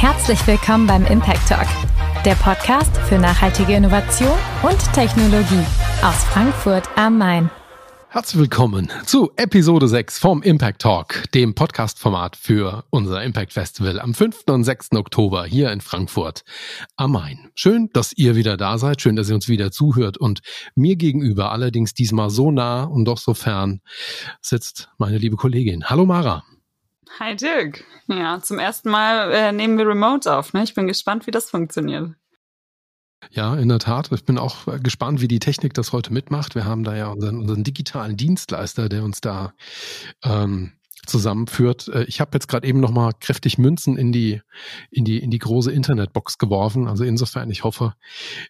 Herzlich willkommen beim Impact Talk, der Podcast für nachhaltige Innovation und Technologie aus Frankfurt am Main. Herzlich willkommen zu Episode 6 vom Impact Talk, dem Podcast-Format für unser Impact Festival am 5. und 6. Oktober hier in Frankfurt am Main. Schön, dass ihr wieder da seid, schön, dass ihr uns wieder zuhört und mir gegenüber, allerdings diesmal so nah und doch so fern, sitzt meine liebe Kollegin. Hallo Mara. Hi Dirk. Ja, zum ersten Mal äh, nehmen wir Remote auf. Ne? Ich bin gespannt, wie das funktioniert. Ja, in der Tat. Ich bin auch äh, gespannt, wie die Technik das heute mitmacht. Wir haben da ja unseren, unseren digitalen Dienstleister, der uns da ähm, zusammenführt. Äh, ich habe jetzt gerade eben noch mal kräftig Münzen in die in die in die große Internetbox geworfen. Also insofern, ich hoffe,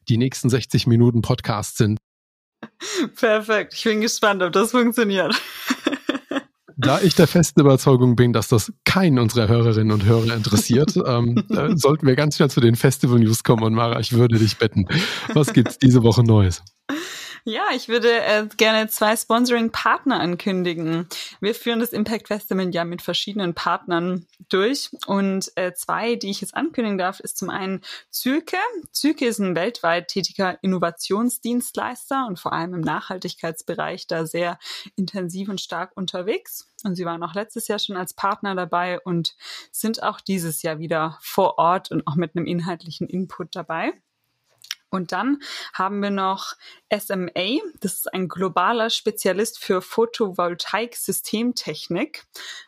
die nächsten 60 Minuten Podcast sind. Perfekt. Ich bin gespannt, ob das funktioniert. Da ich der festen Überzeugung bin, dass das keinen unserer Hörerinnen und Hörer interessiert, ähm, äh, sollten wir ganz schnell zu den Festival News kommen. Und Mara, ich würde dich betten. Was gibt's diese Woche Neues? Ja, ich würde äh, gerne zwei Sponsoring-Partner ankündigen. Wir führen das Impact Festival ja mit verschiedenen Partnern durch und äh, zwei, die ich jetzt ankündigen darf, ist zum einen Zürke. Zürke ist ein weltweit tätiger Innovationsdienstleister und vor allem im Nachhaltigkeitsbereich da sehr intensiv und stark unterwegs. Und sie waren auch letztes Jahr schon als Partner dabei und sind auch dieses Jahr wieder vor Ort und auch mit einem inhaltlichen Input dabei. Und dann haben wir noch SMA. Das ist ein globaler Spezialist für Photovoltaik-Systemtechnik.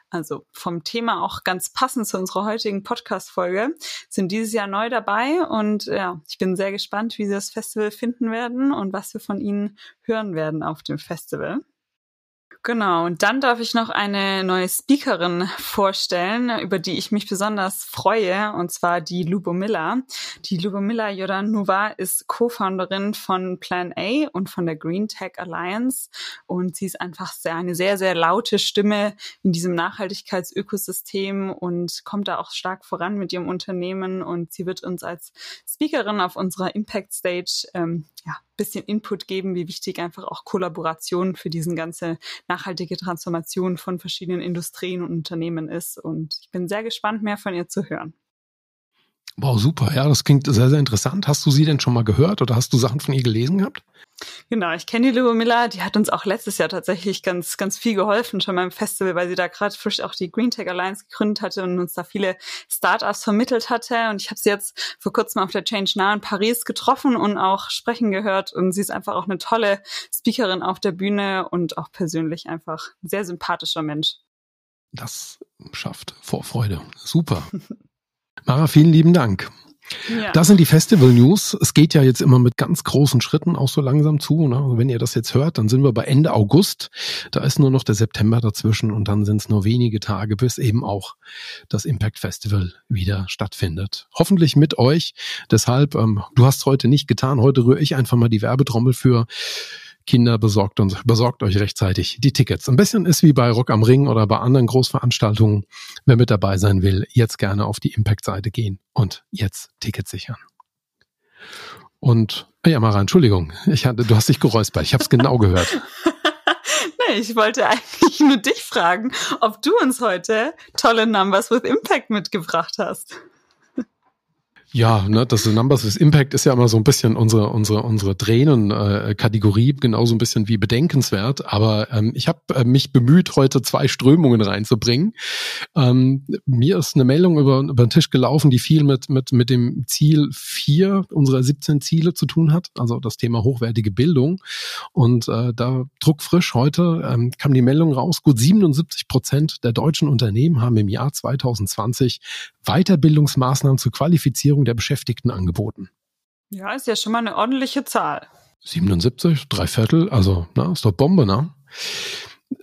Also vom Thema auch ganz passend zu unserer heutigen Podcast-Folge. Sind dieses Jahr neu dabei und ja, ich bin sehr gespannt, wie sie das Festival finden werden und was wir von ihnen hören werden auf dem Festival. Genau, und dann darf ich noch eine neue Speakerin vorstellen, über die ich mich besonders freue, und zwar die Lubomilla. Die Lubomilla Jodanova ist Co-Founderin von Plan A und von der Green Tech Alliance. Und sie ist einfach sehr, eine sehr, sehr laute Stimme in diesem Nachhaltigkeitsökosystem und kommt da auch stark voran mit ihrem Unternehmen. Und sie wird uns als Speakerin auf unserer Impact Stage ähm, ja, bisschen Input geben, wie wichtig einfach auch Kollaboration für diesen ganze nachhaltige Transformation von verschiedenen Industrien und Unternehmen ist. Und ich bin sehr gespannt, mehr von ihr zu hören. Wow, super. Ja, das klingt sehr, sehr interessant. Hast du sie denn schon mal gehört oder hast du Sachen von ihr gelesen gehabt? Genau, ich kenne die Lou Miller, die hat uns auch letztes Jahr tatsächlich ganz, ganz viel geholfen, schon beim Festival, weil sie da gerade frisch auch die Green Tech Alliance gegründet hatte und uns da viele Startups vermittelt hatte. Und ich habe sie jetzt vor kurzem auf der Change Now in Paris getroffen und auch sprechen gehört. Und sie ist einfach auch eine tolle Speakerin auf der Bühne und auch persönlich einfach ein sehr sympathischer Mensch. Das schafft Vorfreude. Super. Mara, vielen lieben Dank. Ja. Das sind die Festival News. Es geht ja jetzt immer mit ganz großen Schritten auch so langsam zu. Ne? Also wenn ihr das jetzt hört, dann sind wir bei Ende August. Da ist nur noch der September dazwischen und dann sind es nur wenige Tage, bis eben auch das Impact Festival wieder stattfindet. Hoffentlich mit euch. Deshalb, ähm, du hast heute nicht getan. Heute rühre ich einfach mal die Werbetrommel für Kinder besorgt und besorgt euch rechtzeitig die Tickets. Ein bisschen ist wie bei Rock am Ring oder bei anderen Großveranstaltungen. Wer mit dabei sein will, jetzt gerne auf die Impact-Seite gehen und jetzt Tickets sichern. Und ja, Mara, Entschuldigung, ich hatte, du hast dich geräuspert. Ich habe es genau gehört. nee, ich wollte eigentlich nur dich fragen, ob du uns heute tolle Numbers with Impact mitgebracht hast. Ja, ne, das Numbers with Impact ist ja immer so ein bisschen unsere unsere unsere Tränen-Kategorie, äh, genauso ein bisschen wie bedenkenswert. Aber ähm, ich habe äh, mich bemüht, heute zwei Strömungen reinzubringen. Ähm, mir ist eine Meldung über, über den Tisch gelaufen, die viel mit mit mit dem Ziel vier unserer 17 Ziele zu tun hat, also das Thema hochwertige Bildung. Und äh, da druckfrisch heute ähm, kam die Meldung raus: Gut 77 Prozent der deutschen Unternehmen haben im Jahr 2020 Weiterbildungsmaßnahmen zur Qualifizierung der Beschäftigten angeboten. Ja, ist ja schon mal eine ordentliche Zahl. 77, drei Viertel, also na, ist doch Bombe, ne?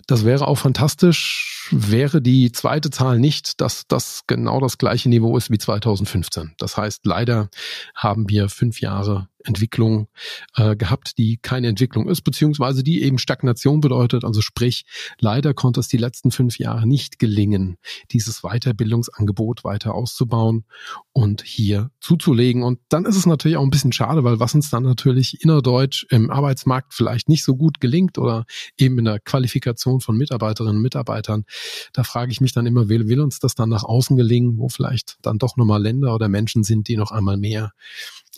Das wäre auch fantastisch, wäre die zweite Zahl nicht, dass das genau das gleiche Niveau ist wie 2015. Das heißt, leider haben wir fünf Jahre Entwicklung äh, gehabt, die keine Entwicklung ist, beziehungsweise die eben Stagnation bedeutet. Also sprich, leider konnte es die letzten fünf Jahre nicht gelingen, dieses Weiterbildungsangebot weiter auszubauen und hier zuzulegen. Und dann ist es natürlich auch ein bisschen schade, weil was uns dann natürlich innerdeutsch im Arbeitsmarkt vielleicht nicht so gut gelingt oder eben in der Qualifikation von Mitarbeiterinnen und Mitarbeitern, da frage ich mich dann immer, will, will uns das dann nach außen gelingen, wo vielleicht dann doch nochmal Länder oder Menschen sind, die noch einmal mehr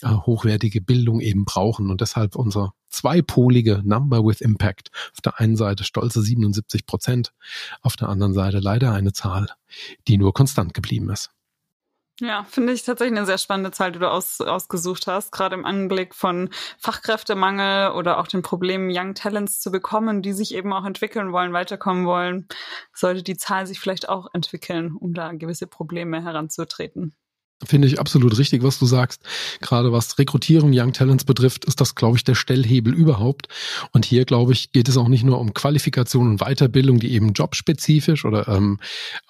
äh, hochwertige Bildung eben brauchen und deshalb unser zweipolige Number with Impact. Auf der einen Seite stolze 77 Prozent, auf der anderen Seite leider eine Zahl, die nur konstant geblieben ist. Ja, finde ich tatsächlich eine sehr spannende Zahl, die du aus, ausgesucht hast, gerade im Anblick von Fachkräftemangel oder auch den Problemen, Young Talents zu bekommen, die sich eben auch entwickeln wollen, weiterkommen wollen, sollte die Zahl sich vielleicht auch entwickeln, um da gewisse Probleme heranzutreten. Finde ich absolut richtig, was du sagst. Gerade was Rekrutierung Young Talents betrifft, ist das, glaube ich, der Stellhebel überhaupt. Und hier, glaube ich, geht es auch nicht nur um Qualifikation und Weiterbildung, die eben jobspezifisch oder ähm,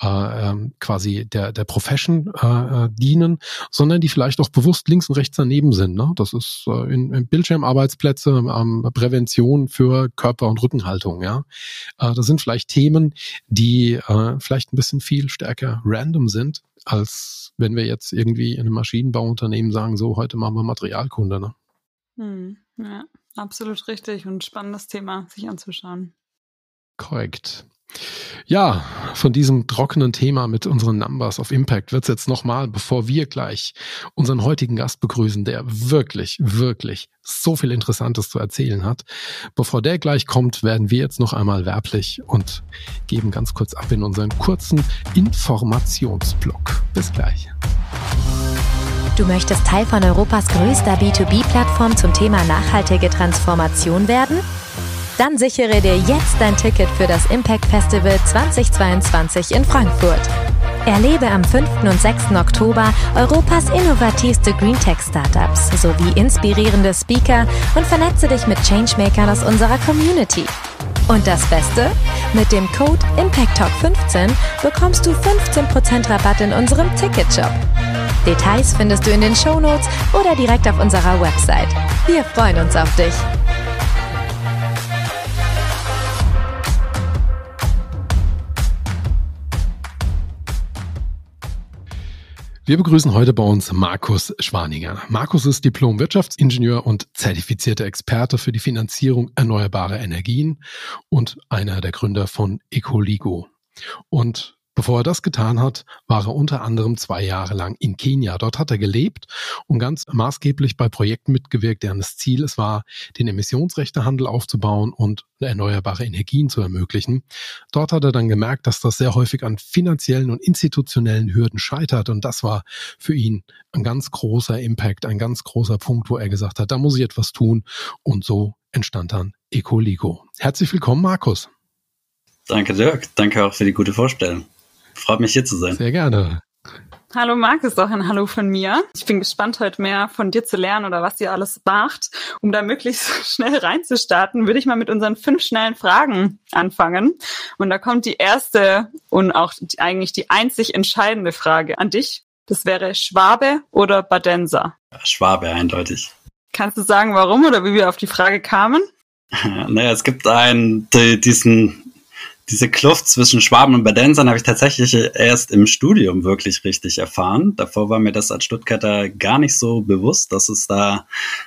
äh, ähm, quasi der, der Profession äh, äh, dienen, sondern die vielleicht auch bewusst links und rechts daneben sind. Ne? Das ist äh, in, in Bildschirmarbeitsplätze, ähm, Prävention für Körper- und Rückenhaltung. Ja, äh, Das sind vielleicht Themen, die äh, vielleicht ein bisschen viel stärker random sind als wenn wir jetzt irgendwie in einem Maschinenbauunternehmen sagen, so, heute machen wir Materialkunde. Ne? Hm, ja, absolut richtig und spannendes Thema, sich anzuschauen. Korrekt. Ja, von diesem trockenen Thema mit unseren Numbers of Impact wird es jetzt nochmal, bevor wir gleich unseren heutigen Gast begrüßen, der wirklich, wirklich so viel Interessantes zu erzählen hat. Bevor der gleich kommt, werden wir jetzt noch einmal werblich und geben ganz kurz ab in unseren kurzen Informationsblock. Bis gleich. Du möchtest Teil von Europas größter B2B-Plattform zum Thema nachhaltige Transformation werden? Dann sichere dir jetzt dein Ticket für das Impact Festival 2022 in Frankfurt. Erlebe am 5. und 6. Oktober Europas innovativste Greentech-Startups sowie inspirierende Speaker und vernetze dich mit Changemakern aus unserer Community. Und das Beste? Mit dem Code ImpactTalk15 bekommst du 15% Rabatt in unserem Ticketshop. Details findest du in den Shownotes oder direkt auf unserer Website. Wir freuen uns auf dich. Wir begrüßen heute bei uns Markus Schwaninger. Markus ist Diplom-Wirtschaftsingenieur und zertifizierter Experte für die Finanzierung erneuerbarer Energien und einer der Gründer von Ecoligo. Und Bevor er das getan hat, war er unter anderem zwei Jahre lang in Kenia. Dort hat er gelebt und ganz maßgeblich bei Projekten mitgewirkt, deren das Ziel es war, den Emissionsrechtehandel aufzubauen und erneuerbare Energien zu ermöglichen. Dort hat er dann gemerkt, dass das sehr häufig an finanziellen und institutionellen Hürden scheitert und das war für ihn ein ganz großer Impact, ein ganz großer Punkt, wo er gesagt hat, da muss ich etwas tun und so entstand dann Ecoligo. Herzlich willkommen, Markus. Danke, Dirk. Danke auch für die gute Vorstellung. Freut mich hier zu sein. Sehr gerne. Hallo Markus, auch ein Hallo von mir. Ich bin gespannt, heute mehr von dir zu lernen oder was ihr alles macht. Um da möglichst schnell reinzustarten, würde ich mal mit unseren fünf schnellen Fragen anfangen. Und da kommt die erste und auch eigentlich die einzig entscheidende Frage an dich. Das wäre Schwabe oder Badenser? Schwabe, eindeutig. Kannst du sagen, warum oder wie wir auf die Frage kamen? Naja, es gibt einen, diesen diese Kluft zwischen Schwaben und Badensern habe ich tatsächlich erst im Studium wirklich richtig erfahren. Davor war mir das als Stuttgarter gar nicht so bewusst, dass es da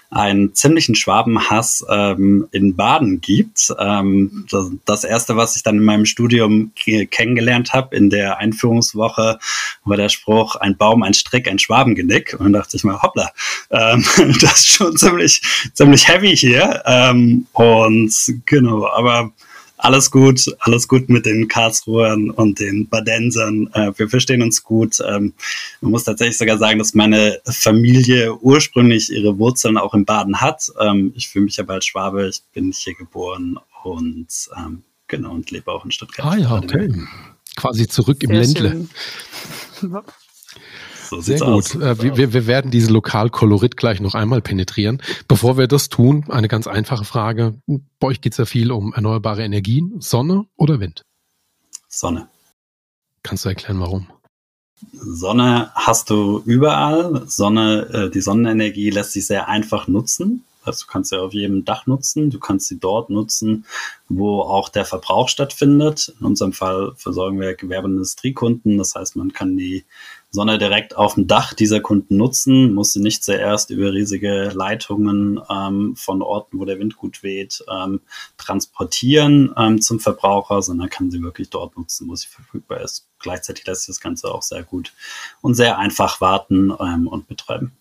einen ziemlichen Schwabenhass ähm, in Baden gibt. Ähm, das, das, erste, was ich dann in meinem Studium kennengelernt habe, in der Einführungswoche, war der Spruch, ein Baum, ein Strick, ein Schwabengenick. Und dann dachte ich mal, hoppla, ähm, das ist schon ziemlich, ziemlich heavy hier. Ähm, und genau, aber alles gut, alles gut mit den Karlsruhern und den Badensern. Äh, wir verstehen uns gut. Ähm, man muss tatsächlich sogar sagen, dass meine Familie ursprünglich ihre Wurzeln auch in Baden hat. Ähm, ich fühle mich aber als Schwabe, ich bin hier geboren und ähm, genau und lebe auch in Stuttgart. Ah ja, okay. Quasi zurück Sehr im Ländle. So Sehr gut. Äh, wir, wir werden diese Lokalkolorit gleich noch einmal penetrieren. Bevor wir das tun, eine ganz einfache Frage. Bei euch geht es ja viel um erneuerbare Energien. Sonne oder Wind? Sonne. Kannst du erklären, warum? Sonne hast du überall. Sonne, äh, die Sonnenenergie lässt sich sehr einfach nutzen. Also du kannst sie auf jedem Dach nutzen, du kannst sie dort nutzen, wo auch der Verbrauch stattfindet. In unserem Fall versorgen wir Gewerbe- und Industriekunden. Das heißt, man kann die Sonne direkt auf dem Dach dieser Kunden nutzen, muss sie nicht zuerst über riesige Leitungen ähm, von Orten, wo der Wind gut weht, ähm, transportieren ähm, zum Verbraucher, sondern kann sie wirklich dort nutzen, wo sie verfügbar ist. Gleichzeitig lässt sich das Ganze auch sehr gut und sehr einfach warten ähm, und betreiben.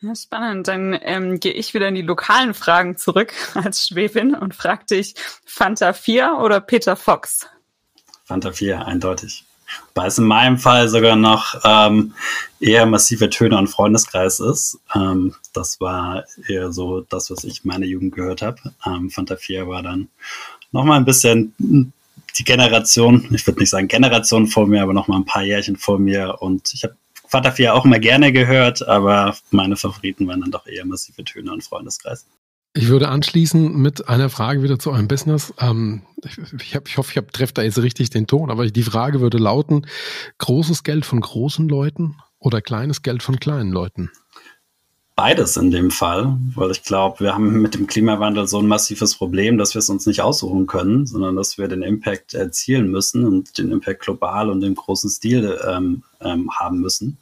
Ja, spannend. Dann ähm, gehe ich wieder in die lokalen Fragen zurück als Schwäbin und frag dich, Fanta 4 oder Peter Fox? Fanta 4, eindeutig. Wobei es in meinem Fall sogar noch ähm, eher massive Töne und Freundeskreis ist. Ähm, das war eher so das, was ich in meiner Jugend gehört habe. Ähm, Fanta 4 war dann nochmal ein bisschen die Generation, ich würde nicht sagen Generation vor mir, aber nochmal ein paar Jährchen vor mir. Und ich habe Vater 4 auch immer gerne gehört, aber meine Favoriten waren dann doch eher massive Töne und Freundeskreis. Ich würde anschließen mit einer Frage wieder zu eurem Business. Ähm, ich, ich, hab, ich hoffe, ich hab, treffe da jetzt richtig den Ton, aber die Frage würde lauten, großes Geld von großen Leuten oder kleines Geld von kleinen Leuten? Beides in dem Fall, weil ich glaube, wir haben mit dem Klimawandel so ein massives Problem, dass wir es uns nicht aussuchen können, sondern dass wir den Impact erzielen müssen und den Impact global und im großen Stil ähm, ähm, haben müssen.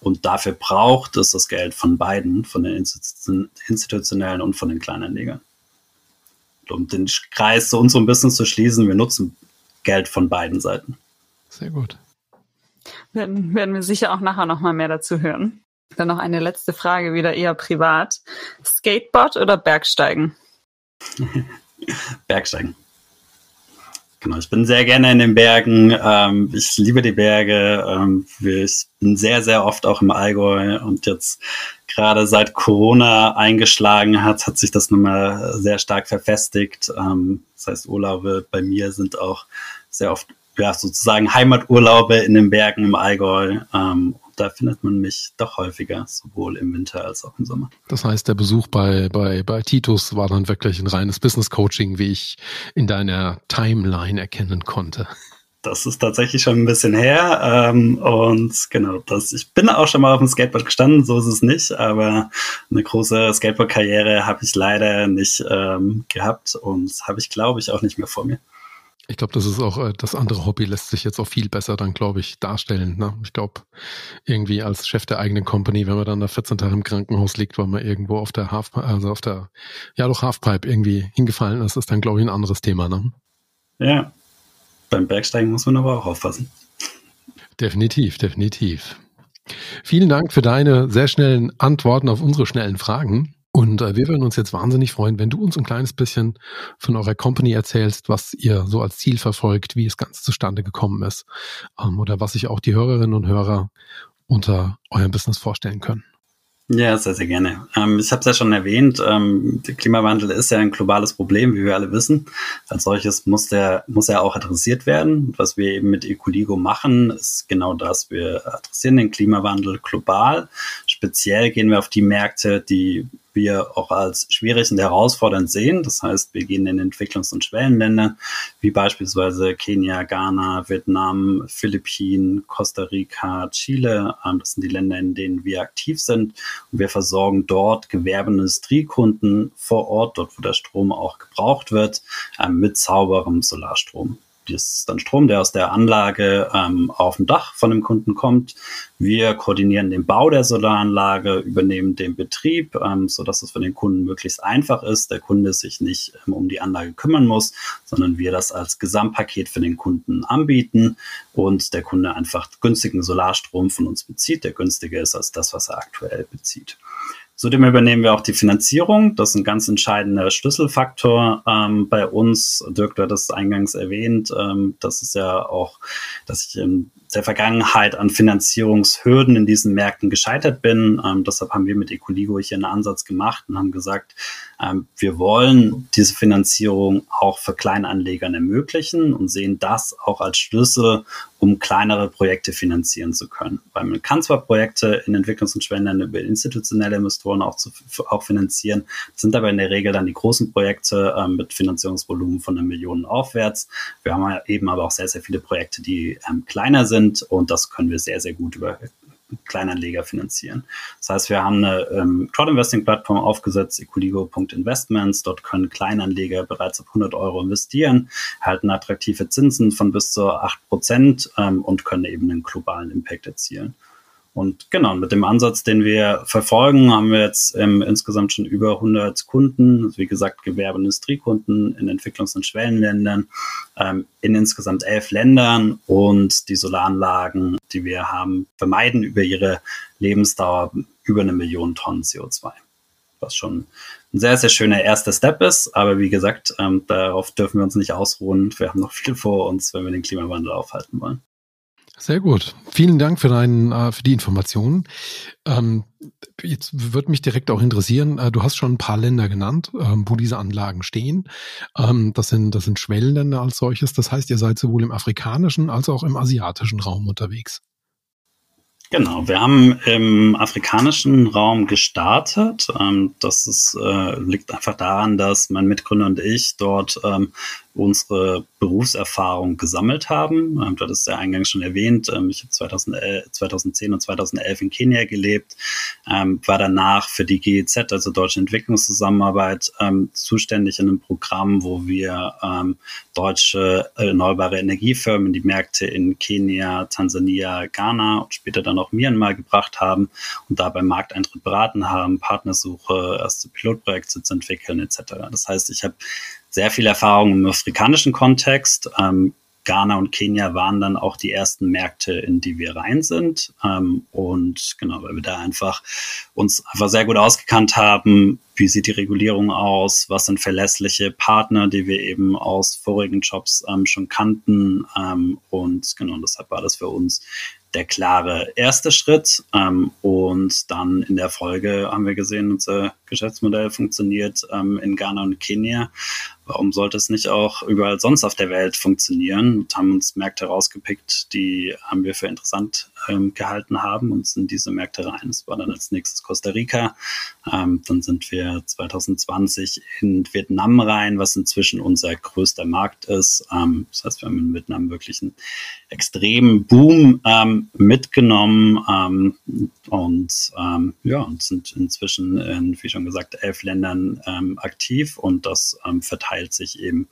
Und dafür braucht es das Geld von beiden, von den institutionellen und von den Kleinanlegern. Um den Kreis zu unserem Business zu schließen, wir nutzen Geld von beiden Seiten. Sehr gut. Werden, werden wir sicher auch nachher nochmal mehr dazu hören. Dann noch eine letzte Frage, wieder eher privat. Skateboard oder Bergsteigen? Bergsteigen. Genau, ich bin sehr gerne in den Bergen. Ähm, ich liebe die Berge. Ähm, ich bin sehr, sehr oft auch im Allgäu und jetzt gerade seit Corona eingeschlagen hat, hat sich das nochmal sehr stark verfestigt. Ähm, das heißt, Urlaube bei mir sind auch sehr oft ja, sozusagen Heimaturlaube in den Bergen im Allgäu. Ähm, da findet man mich doch häufiger, sowohl im Winter als auch im Sommer. Das heißt, der Besuch bei, bei, bei Titus war dann wirklich ein reines Business Coaching, wie ich in deiner Timeline erkennen konnte. Das ist tatsächlich schon ein bisschen her. Ähm, und genau, das, ich bin auch schon mal auf dem Skateboard gestanden, so ist es nicht, aber eine große Skateboard-Karriere habe ich leider nicht ähm, gehabt und habe ich, glaube ich, auch nicht mehr vor mir. Ich glaube, das ist auch, äh, das andere Hobby lässt sich jetzt auch viel besser dann, glaube ich, darstellen. Ne? Ich glaube, irgendwie als Chef der eigenen Company, wenn man dann da 14 Tage im Krankenhaus liegt, weil man irgendwo auf der Half, also auf der, ja doch Halfpipe irgendwie hingefallen ist, ist dann, glaube ich, ein anderes Thema. Ne? Ja, beim Bergsteigen muss man aber auch aufpassen. Definitiv, definitiv. Vielen Dank für deine sehr schnellen Antworten auf unsere schnellen Fragen. Und äh, wir würden uns jetzt wahnsinnig freuen, wenn du uns ein kleines bisschen von eurer Company erzählst, was ihr so als Ziel verfolgt, wie es ganz zustande gekommen ist ähm, oder was sich auch die Hörerinnen und Hörer unter eurem Business vorstellen können. Ja, sehr, sehr gerne. Ähm, ich habe es ja schon erwähnt, ähm, der Klimawandel ist ja ein globales Problem, wie wir alle wissen. Als solches muss der muss er auch adressiert werden. Was wir eben mit Ecoligo machen, ist genau das. Wir adressieren den Klimawandel global. Speziell gehen wir auf die Märkte, die wir auch als schwierig und herausfordernd sehen. Das heißt, wir gehen in Entwicklungs- und Schwellenländer, wie beispielsweise Kenia, Ghana, Vietnam, Philippinen, Costa Rica, Chile. Ähm, das sind die Länder, in denen wir aktiv sind. Und wir versorgen dort Gewerbe- und Industriekunden vor Ort, dort wo der Strom auch gebraucht wird, ähm, mit sauberem Solarstrom. Das ist dann Strom, der aus der Anlage ähm, auf dem Dach von dem Kunden kommt. Wir koordinieren den Bau der Solaranlage, übernehmen den Betrieb, ähm, so dass es für den Kunden möglichst einfach ist. Der Kunde sich nicht ähm, um die Anlage kümmern muss, sondern wir das als Gesamtpaket für den Kunden anbieten und der Kunde einfach günstigen Solarstrom von uns bezieht, der günstiger ist als das, was er aktuell bezieht. Zudem übernehmen wir auch die Finanzierung. Das ist ein ganz entscheidender Schlüsselfaktor ähm, bei uns. Dirk, du hattest eingangs erwähnt, ähm, das ist ja auch, dass ich in der Vergangenheit an Finanzierungshürden in diesen Märkten gescheitert bin. Ähm, deshalb haben wir mit Ecoligo hier einen Ansatz gemacht und haben gesagt, ähm, wir wollen diese Finanzierung auch für Kleinanlegern ermöglichen und sehen das auch als Schlüssel, um kleinere Projekte finanzieren zu können. Weil man kann zwar Projekte in Entwicklungs- und Schwellenländern über institutionelle Investoren auch, zu, auch finanzieren, sind aber in der Regel dann die großen Projekte äh, mit Finanzierungsvolumen von einer Million aufwärts. Wir haben eben aber auch sehr, sehr viele Projekte, die ähm, kleiner sind und das können wir sehr, sehr gut über Kleinanleger finanzieren. Das heißt, wir haben eine ähm, Crowd-Investing-Plattform aufgesetzt, equiligo.investments. Dort können Kleinanleger bereits ab 100 Euro investieren, erhalten attraktive Zinsen von bis zu 8 Prozent ähm, und können eben einen globalen Impact erzielen. Und genau, mit dem Ansatz, den wir verfolgen, haben wir jetzt ähm, insgesamt schon über 100 Kunden, also wie gesagt Gewerbe- und Industriekunden in Entwicklungs- und Schwellenländern, ähm, in insgesamt elf Ländern. Und die Solaranlagen, die wir haben, vermeiden über ihre Lebensdauer über eine Million Tonnen CO2 was schon ein sehr, sehr schöner erster Step ist. Aber wie gesagt, ähm, darauf dürfen wir uns nicht ausruhen. Wir haben noch viel vor uns, wenn wir den Klimawandel aufhalten wollen. Sehr gut. Vielen Dank für, deinen, äh, für die Informationen. Ähm, jetzt würde mich direkt auch interessieren, äh, du hast schon ein paar Länder genannt, ähm, wo diese Anlagen stehen. Ähm, das, sind, das sind Schwellenländer als solches. Das heißt, ihr seid sowohl im afrikanischen als auch im asiatischen Raum unterwegs. Genau, wir haben im afrikanischen Raum gestartet. das ist, äh, liegt einfach daran, dass mein Mitgründer und ich dort unsere Berufserfahrung gesammelt haben. Ähm, du hattest ja eingangs schon erwähnt, ähm, ich habe 2010 und 2011 in Kenia gelebt, ähm, war danach für die GEZ, also Deutsche Entwicklungszusammenarbeit, ähm, zuständig in einem Programm, wo wir deutsche erneuerbare Energiefirmen die Märkte in Kenia, Tansania, Ghana und später dann auch Myanmar gebracht haben und dabei Markteintritt beraten haben, Partnersuche, erste Pilotprojekte zu entwickeln etc. Das heißt, ich habe sehr viel Erfahrung im afrikanischen Kontext. Ähm, Ghana und Kenia waren dann auch die ersten Märkte, in die wir rein sind. Ähm, und genau, weil wir da einfach uns einfach sehr gut ausgekannt haben, wie sieht die Regulierung aus, was sind verlässliche Partner, die wir eben aus vorigen Jobs ähm, schon kannten. Ähm, und genau, deshalb war das für uns der klare erste Schritt. Ähm, und dann in der Folge haben wir gesehen, unser Geschäftsmodell funktioniert ähm, in Ghana und Kenia. Warum sollte es nicht auch überall sonst auf der Welt funktionieren? Und haben uns Märkte rausgepickt, die haben wir für interessant ähm, gehalten haben und sind diese Märkte rein. Das war dann als nächstes Costa Rica. Ähm, dann sind wir 2020 in Vietnam rein, was inzwischen unser größter Markt ist. Ähm, das heißt, wir haben in Vietnam wirklich einen extremen Boom ähm, mitgenommen ähm, und ja, und sind inzwischen in, wie schon gesagt, elf Ländern ähm, aktiv und das ähm, verteilt sich eben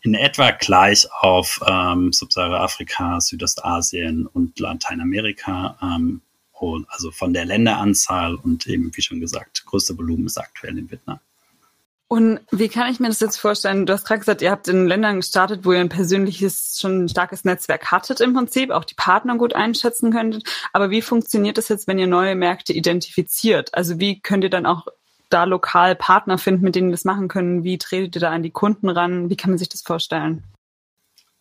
in etwa gleich auf ähm, Subsahara-Afrika, Südostasien und Lateinamerika. Ähm, also von der Länderanzahl und eben, wie schon gesagt, größte Volumen ist aktuell in Vietnam. Und wie kann ich mir das jetzt vorstellen? Du hast gerade gesagt, ihr habt in Ländern gestartet, wo ihr ein persönliches, schon ein starkes Netzwerk hattet im Prinzip, auch die Partner gut einschätzen könntet. Aber wie funktioniert das jetzt, wenn ihr neue Märkte identifiziert? Also wie könnt ihr dann auch da lokal Partner finden, mit denen das machen können? Wie tretet ihr da an die Kunden ran? Wie kann man sich das vorstellen?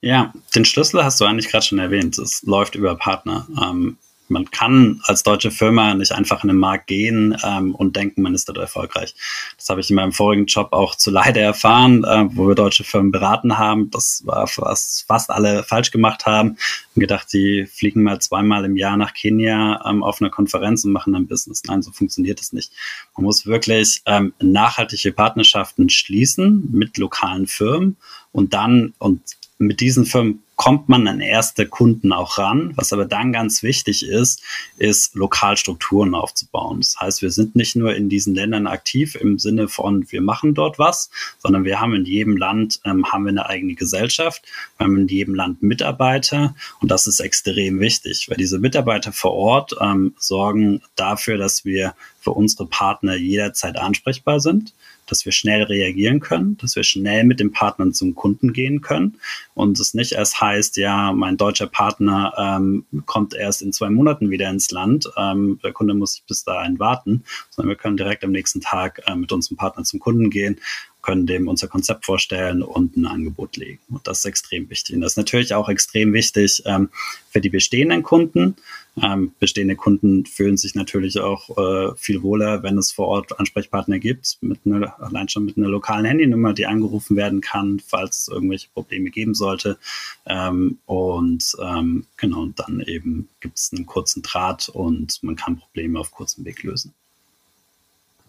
Ja, den Schlüssel hast du eigentlich gerade schon erwähnt. Es läuft über Partner. Ähm, man kann als deutsche Firma nicht einfach in den Markt gehen ähm, und denken, man ist dort erfolgreich. Das habe ich in meinem vorigen Job auch zu leider erfahren, äh, wo wir deutsche Firmen beraten haben. Das war was fast alle falsch gemacht haben und gedacht, die fliegen mal zweimal im Jahr nach Kenia ähm, auf einer Konferenz und machen dann Business. Nein, so funktioniert es nicht. Man muss wirklich ähm, nachhaltige Partnerschaften schließen mit lokalen Firmen und dann und mit diesen Firmen kommt man an erste Kunden auch ran. Was aber dann ganz wichtig ist, ist Lokalstrukturen aufzubauen. Das heißt, wir sind nicht nur in diesen Ländern aktiv im Sinne von, wir machen dort was, sondern wir haben in jedem Land ähm, haben wir eine eigene Gesellschaft, wir haben in jedem Land Mitarbeiter und das ist extrem wichtig, weil diese Mitarbeiter vor Ort ähm, sorgen dafür, dass wir für unsere Partner jederzeit ansprechbar sind dass wir schnell reagieren können, dass wir schnell mit den Partnern zum Kunden gehen können. Und es nicht erst heißt, ja, mein deutscher Partner ähm, kommt erst in zwei Monaten wieder ins Land, ähm, der Kunde muss bis dahin warten, sondern wir können direkt am nächsten Tag äh, mit unserem Partner zum Kunden gehen können dem unser Konzept vorstellen und ein Angebot legen. Und das ist extrem wichtig. Und das ist natürlich auch extrem wichtig ähm, für die bestehenden Kunden. Ähm, bestehende Kunden fühlen sich natürlich auch äh, viel wohler, wenn es vor Ort Ansprechpartner gibt, mit einer, allein schon mit einer lokalen Handynummer, die angerufen werden kann, falls es irgendwelche Probleme geben sollte. Ähm, und ähm, genau, dann eben gibt es einen kurzen Draht und man kann Probleme auf kurzem Weg lösen.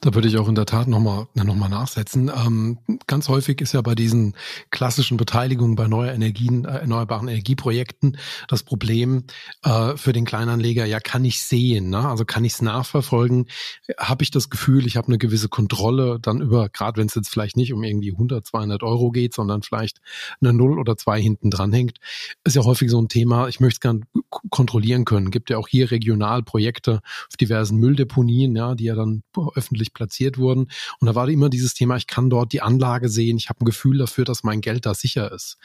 Da würde ich auch in der Tat nochmal noch mal nachsetzen. Ähm, ganz häufig ist ja bei diesen klassischen Beteiligungen bei neuer Energien, äh, erneuerbaren Energieprojekten das Problem äh, für den Kleinanleger, ja, kann ich sehen, ne? also kann ich es nachverfolgen, habe ich das Gefühl, ich habe eine gewisse Kontrolle dann über, gerade wenn es jetzt vielleicht nicht um irgendwie 100, 200 Euro geht, sondern vielleicht eine Null oder zwei hinten dran hängt, ist ja häufig so ein Thema, ich möchte es gern kontrollieren können. Gibt ja auch hier regional Projekte auf diversen Mülldeponien, ja, die ja dann öffentlich richtig platziert wurden. Und da war immer dieses Thema, ich kann dort die Anlage sehen, ich habe ein Gefühl dafür, dass mein Geld da sicher ist.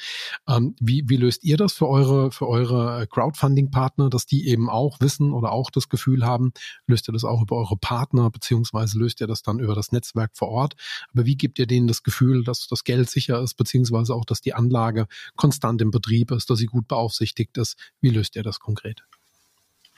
Ähm, wie, wie löst ihr das für eure, für eure äh, Crowdfunding-Partner, dass die eben auch wissen oder auch das Gefühl haben? Löst ihr das auch über eure Partner, beziehungsweise löst ihr das dann über das Netzwerk vor Ort? Aber wie gebt ihr denen das Gefühl, dass das Geld sicher ist, beziehungsweise auch, dass die Anlage konstant im Betrieb ist, dass sie gut beaufsichtigt ist? Wie löst ihr das konkret?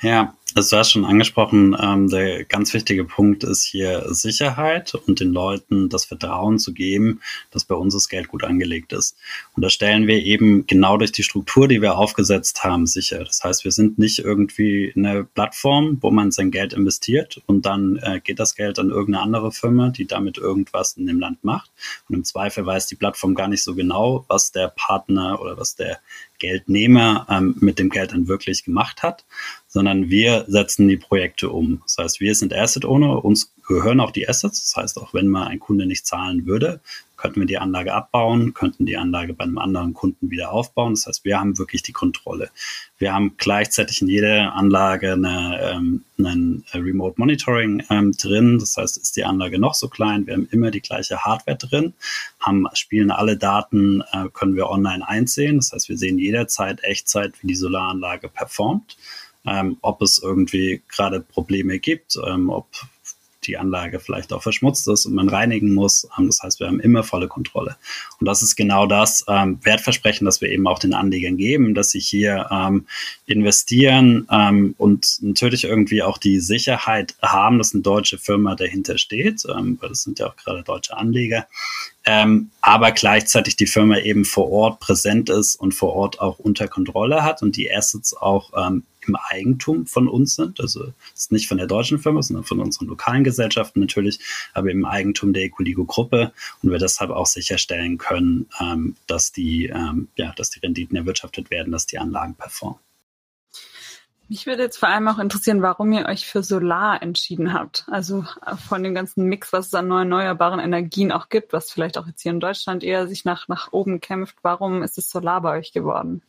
Ja, also du hast schon angesprochen, ähm, der ganz wichtige Punkt ist hier Sicherheit und den Leuten das Vertrauen zu geben, dass bei uns das Geld gut angelegt ist. Und das stellen wir eben genau durch die Struktur, die wir aufgesetzt haben, sicher. Das heißt, wir sind nicht irgendwie eine Plattform, wo man sein Geld investiert und dann äh, geht das Geld an irgendeine andere Firma, die damit irgendwas in dem Land macht. Und im Zweifel weiß die Plattform gar nicht so genau, was der Partner oder was der Geldnehmer ähm, mit dem Geld dann wirklich gemacht hat, sondern wir setzen die Projekte um. Das heißt, wir sind Asset Owner, uns gehören auch die Assets. Das heißt, auch wenn mal ein Kunde nicht zahlen würde, könnten wir die Anlage abbauen, könnten die Anlage bei einem anderen Kunden wieder aufbauen. Das heißt, wir haben wirklich die Kontrolle. Wir haben gleichzeitig in jeder Anlage eine, ähm, einen Remote Monitoring ähm, drin. Das heißt, ist die Anlage noch so klein, wir haben immer die gleiche Hardware drin, haben, spielen alle Daten, äh, können wir online einsehen. Das heißt, wir sehen jederzeit Echtzeit, wie die Solaranlage performt. Ähm, ob es irgendwie gerade Probleme gibt, ähm, ob die Anlage vielleicht auch verschmutzt ist und man reinigen muss. Ähm, das heißt, wir haben immer volle Kontrolle. Und das ist genau das ähm, Wertversprechen, das wir eben auch den Anlegern geben, dass sie hier ähm, investieren ähm, und natürlich irgendwie auch die Sicherheit haben, dass eine deutsche Firma dahinter steht, ähm, weil das sind ja auch gerade deutsche Anleger. Ähm, aber gleichzeitig die Firma eben vor Ort präsent ist und vor Ort auch unter Kontrolle hat und die Assets auch ähm, im Eigentum von uns sind. Also ist nicht von der deutschen Firma, sondern von unseren lokalen Gesellschaften natürlich, aber im Eigentum der Ecoligo-Gruppe und wir deshalb auch sicherstellen können, ähm, dass, die, ähm, ja, dass die Renditen erwirtschaftet werden, dass die Anlagen performen. Mich würde jetzt vor allem auch interessieren, warum ihr euch für Solar entschieden habt. Also äh, von dem ganzen Mix, was es an erneuerbaren Energien auch gibt, was vielleicht auch jetzt hier in Deutschland eher sich nach, nach oben kämpft. Warum ist es Solar bei euch geworden?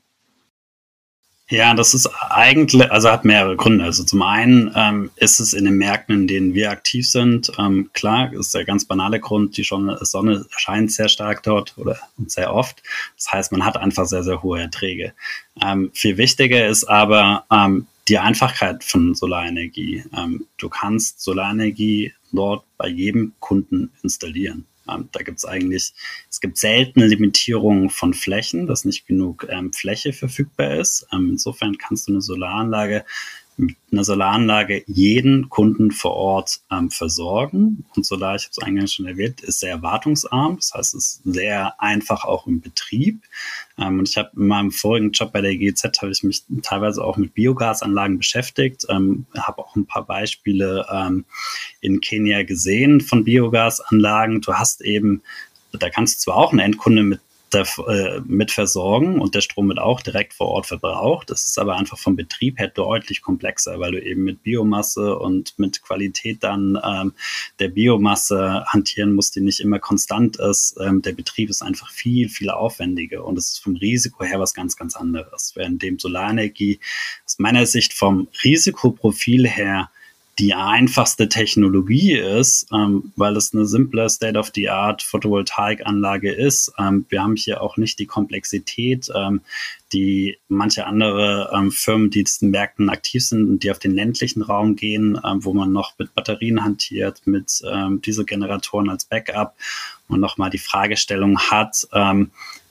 Ja, das ist eigentlich, also hat mehrere Gründe. Also zum einen ähm, ist es in den Märkten, in denen wir aktiv sind, ähm, klar, ist der ganz banale Grund, die Sonne scheint sehr stark dort oder sehr oft. Das heißt, man hat einfach sehr, sehr hohe Erträge. Ähm, viel wichtiger ist aber ähm, die Einfachkeit von Solarenergie. Ähm, du kannst Solarenergie dort bei jedem Kunden installieren. Ähm, da gibt es eigentlich, es gibt seltene Limitierungen von Flächen, dass nicht genug ähm, Fläche verfügbar ist. Ähm, insofern kannst du eine Solaranlage mit einer Solaranlage jeden Kunden vor Ort ähm, versorgen. Und Solar, ich habe es eingangs schon erwähnt, ist sehr wartungsarm. Das heißt, es ist sehr einfach auch im Betrieb. Ähm, und ich habe in meinem vorigen Job bei der GZ habe ich mich teilweise auch mit Biogasanlagen beschäftigt. Ähm, habe auch ein paar Beispiele ähm, in Kenia gesehen von Biogasanlagen. Du hast eben da kannst du zwar auch einen Endkunde mit äh, mit versorgen und der Strom wird auch direkt vor Ort verbraucht. Das ist aber einfach vom Betrieb her deutlich komplexer, weil du eben mit Biomasse und mit Qualität dann ähm, der Biomasse hantieren musst, die nicht immer konstant ist. Ähm, der Betrieb ist einfach viel, viel aufwendiger und es ist vom Risiko her was ganz, ganz anderes. Während dem Solarenergie aus meiner Sicht vom Risikoprofil her die einfachste Technologie ist, ähm, weil es eine simple State-of-the-Art Photovoltaikanlage ist. Ähm, wir haben hier auch nicht die Komplexität, ähm, die manche andere ähm, Firmen, die in den Märkten aktiv sind und die auf den ländlichen Raum gehen, ähm, wo man noch mit Batterien hantiert, mit ähm, Dieselgeneratoren als Backup und nochmal die Fragestellung hat,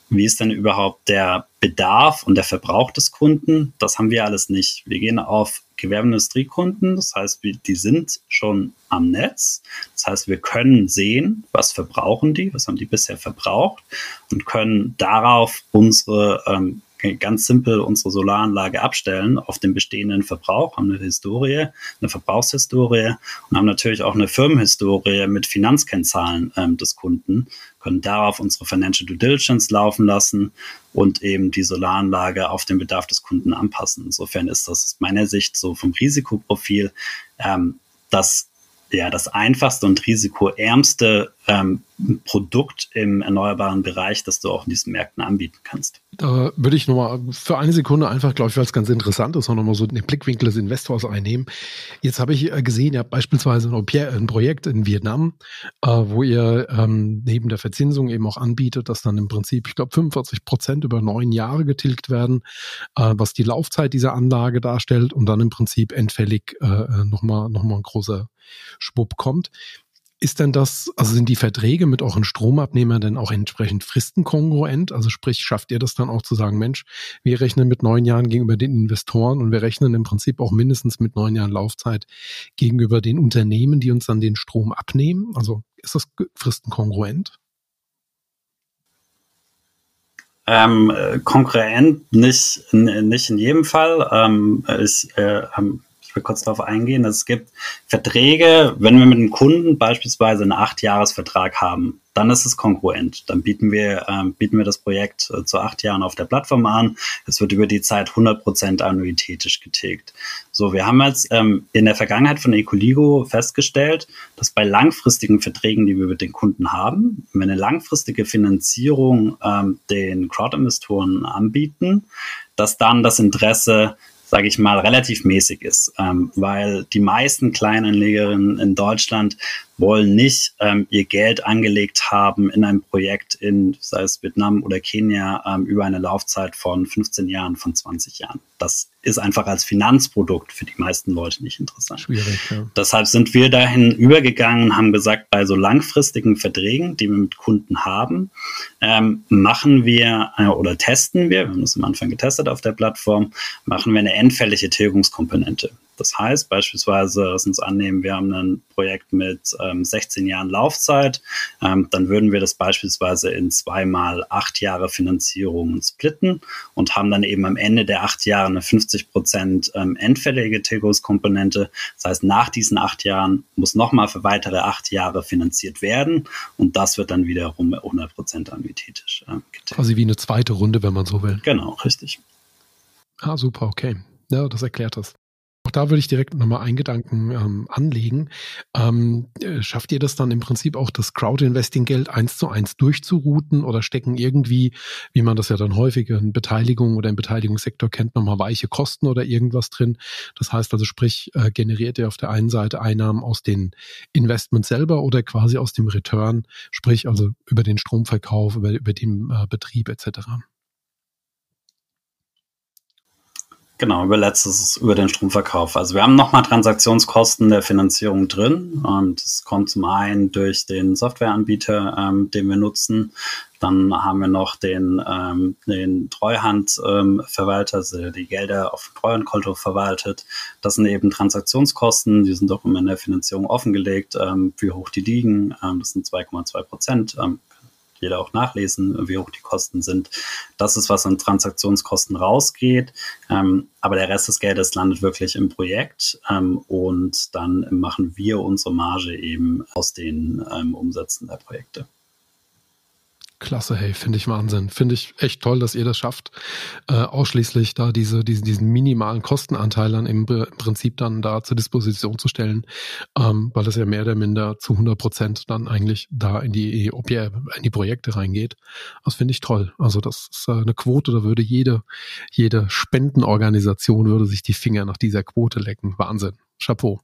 wie ist denn überhaupt der Bedarf und der Verbrauch des Kunden? Das haben wir alles nicht. Wir gehen auf Gewerbeindustriekunden, das heißt, die sind schon am Netz. Das heißt, wir können sehen, was verbrauchen die, was haben die bisher verbraucht und können darauf unsere ähm, ganz simpel unsere Solaranlage abstellen auf den bestehenden Verbrauch, haben eine Historie, eine Verbrauchshistorie und haben natürlich auch eine Firmenhistorie mit Finanzkennzahlen ähm, des Kunden, können darauf unsere Financial Due Diligence laufen lassen und eben die Solaranlage auf den Bedarf des Kunden anpassen. Insofern ist das aus meiner Sicht so vom Risikoprofil ähm, das ja, das einfachste und risikoärmste ähm, Produkt im erneuerbaren Bereich, das du auch in diesen Märkten anbieten kannst. Da würde ich nochmal für eine Sekunde einfach, glaube ich, weil es ganz interessant ist, auch nochmal so den Blickwinkel des Investors einnehmen. Jetzt habe ich äh, gesehen, ihr habt beispielsweise ein Projekt in Vietnam, äh, wo ihr ähm, neben der Verzinsung eben auch anbietet, dass dann im Prinzip, ich glaube, 45 Prozent über neun Jahre getilgt werden, äh, was die Laufzeit dieser Anlage darstellt und dann im Prinzip endfällig nochmal noch ein großer Schwupp kommt. Ist denn das, also sind die Verträge mit euren Stromabnehmern denn auch entsprechend fristenkongruent? Also sprich, schafft ihr das dann auch zu sagen, Mensch, wir rechnen mit neun Jahren gegenüber den Investoren und wir rechnen im Prinzip auch mindestens mit neun Jahren Laufzeit gegenüber den Unternehmen, die uns dann den Strom abnehmen? Also ist das fristenkongruent? Ähm, konkurrent nicht, nicht in jedem Fall. Ähm, ich, äh, will kurz darauf eingehen. Es gibt Verträge, wenn wir mit einem Kunden beispielsweise einen Acht-Jahres-Vertrag haben, dann ist es konkurrent. Dann bieten wir, ähm, bieten wir das Projekt äh, zu acht Jahren auf der Plattform an. Es wird über die Zeit 100% annuitätisch getilgt. So, wir haben jetzt ähm, in der Vergangenheit von Ecoligo festgestellt, dass bei langfristigen Verträgen, die wir mit den Kunden haben, wenn wir eine langfristige Finanzierung ähm, den Crowd-Investoren anbieten, dass dann das Interesse sage ich mal, relativ mäßig ist, ähm, weil die meisten Kleinanlegerinnen in Deutschland wollen nicht ähm, ihr Geld angelegt haben in ein Projekt in, sei es Vietnam oder Kenia, ähm, über eine Laufzeit von 15 Jahren, von 20 Jahren. Das ist einfach als Finanzprodukt für die meisten Leute nicht interessant. Schwierig, ja. Deshalb sind wir dahin übergegangen und haben gesagt, bei so langfristigen Verträgen, die wir mit Kunden haben, ähm, machen wir äh, oder testen wir, wir haben das am Anfang getestet auf der Plattform, machen wir eine endfällige Tilgungskomponente. Das heißt beispielsweise, lass uns annehmen, wir haben ein Projekt mit ähm, 16 Jahren Laufzeit, ähm, dann würden wir das beispielsweise in zweimal acht Jahre Finanzierung splitten und haben dann eben am Ende der acht Jahre eine 50 Prozent ähm, endfällige Tilgungskomponente. Das heißt, nach diesen acht Jahren muss nochmal für weitere acht Jahre finanziert werden und das wird dann wiederum 100 Prozent annuitätisch äh, Quasi wie eine zweite Runde, wenn man so will. Genau, richtig. Ah, super, okay. Ja, das erklärt das. Auch da würde ich direkt nochmal einen Gedanken ähm, anlegen. Ähm, äh, schafft ihr das dann im Prinzip auch, das Crowd-Investing-Geld eins zu eins durchzurouten oder stecken irgendwie, wie man das ja dann häufig in Beteiligung oder im Beteiligungssektor kennt, nochmal weiche Kosten oder irgendwas drin? Das heißt also, sprich, äh, generiert ihr auf der einen Seite Einnahmen aus den Investments selber oder quasi aus dem Return, sprich also über den Stromverkauf, über, über den äh, Betrieb etc.? Genau, über letztes über den Stromverkauf. Also wir haben nochmal Transaktionskosten der Finanzierung drin und es kommt zum einen durch den Softwareanbieter, ähm, den wir nutzen. Dann haben wir noch den, ähm, den Treuhandverwalter, ähm, also die Gelder auf dem Treuhandkonto verwaltet. Das sind eben Transaktionskosten, die sind auch immer in der Finanzierung offengelegt, ähm, wie hoch die liegen. Ähm, das sind 2,2 Prozent. Ähm, jeder auch nachlesen, wie hoch die Kosten sind. Das ist, was an Transaktionskosten rausgeht. Ähm, aber der Rest des Geldes landet wirklich im Projekt ähm, und dann machen wir unsere Marge eben aus den ähm, Umsätzen der Projekte. Klasse, hey, finde ich Wahnsinn. Finde ich echt toll, dass ihr das schafft, äh, ausschließlich da diese, diese, diesen minimalen Kostenanteil dann im, Prinzip dann da zur Disposition zu stellen, ähm, weil das ja mehr oder minder zu 100 Prozent dann eigentlich da in die, in die Projekte reingeht. Das finde ich toll. Also das ist äh, eine Quote, da würde jede, jede Spendenorganisation würde sich die Finger nach dieser Quote lecken. Wahnsinn. Chapeau.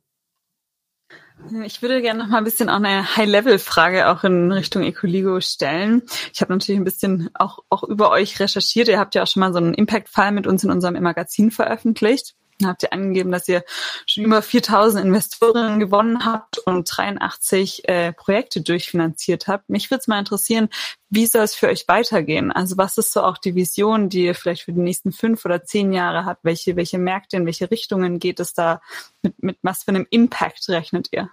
Ich würde gerne noch mal ein bisschen auch eine High-Level-Frage auch in Richtung Ecoligo stellen. Ich habe natürlich ein bisschen auch, auch über euch recherchiert. Ihr habt ja auch schon mal so einen Impact-Fall mit uns in unserem Magazin veröffentlicht. Habt ihr angegeben, dass ihr schon über 4000 Investorinnen gewonnen habt und 83 äh, Projekte durchfinanziert habt. Mich würde es mal interessieren, wie soll es für euch weitergehen? Also was ist so auch die Vision, die ihr vielleicht für die nächsten fünf oder zehn Jahre habt? Welche, welche Märkte, in welche Richtungen geht es da? Mit, mit was für einem Impact rechnet ihr?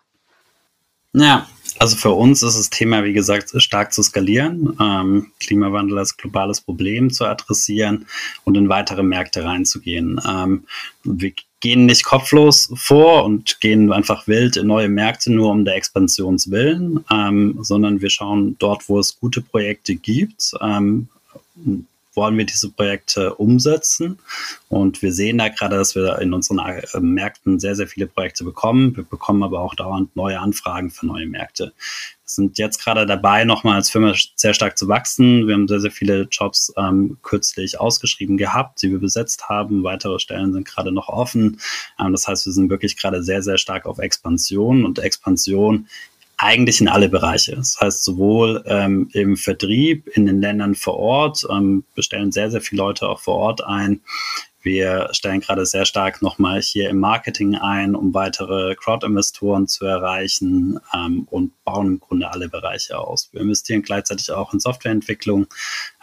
Ja, also für uns ist das Thema, wie gesagt, stark zu skalieren, ähm, Klimawandel als globales Problem zu adressieren und in weitere Märkte reinzugehen. Ähm, wir gehen nicht kopflos vor und gehen einfach wild in neue Märkte nur um der Expansionswillen, ähm, sondern wir schauen dort, wo es gute Projekte gibt, ähm, wollen wir diese Projekte umsetzen. Und wir sehen da gerade, dass wir in unseren äh, Märkten sehr, sehr viele Projekte bekommen. Wir bekommen aber auch dauernd neue Anfragen für neue Märkte. Wir sind jetzt gerade dabei, nochmal als Firma sehr stark zu wachsen. Wir haben sehr, sehr viele Jobs ähm, kürzlich ausgeschrieben gehabt, die wir besetzt haben. Weitere Stellen sind gerade noch offen. Ähm, das heißt, wir sind wirklich gerade sehr, sehr stark auf Expansion und Expansion eigentlich in alle Bereiche. Das heißt, sowohl ähm, im Vertrieb in den Ländern vor Ort, ähm, bestellen sehr, sehr viele Leute auch vor Ort ein, wir stellen gerade sehr stark nochmal hier im Marketing ein, um weitere Crowd-Investoren zu erreichen ähm, und bauen im Grunde alle Bereiche aus. Wir investieren gleichzeitig auch in Softwareentwicklung.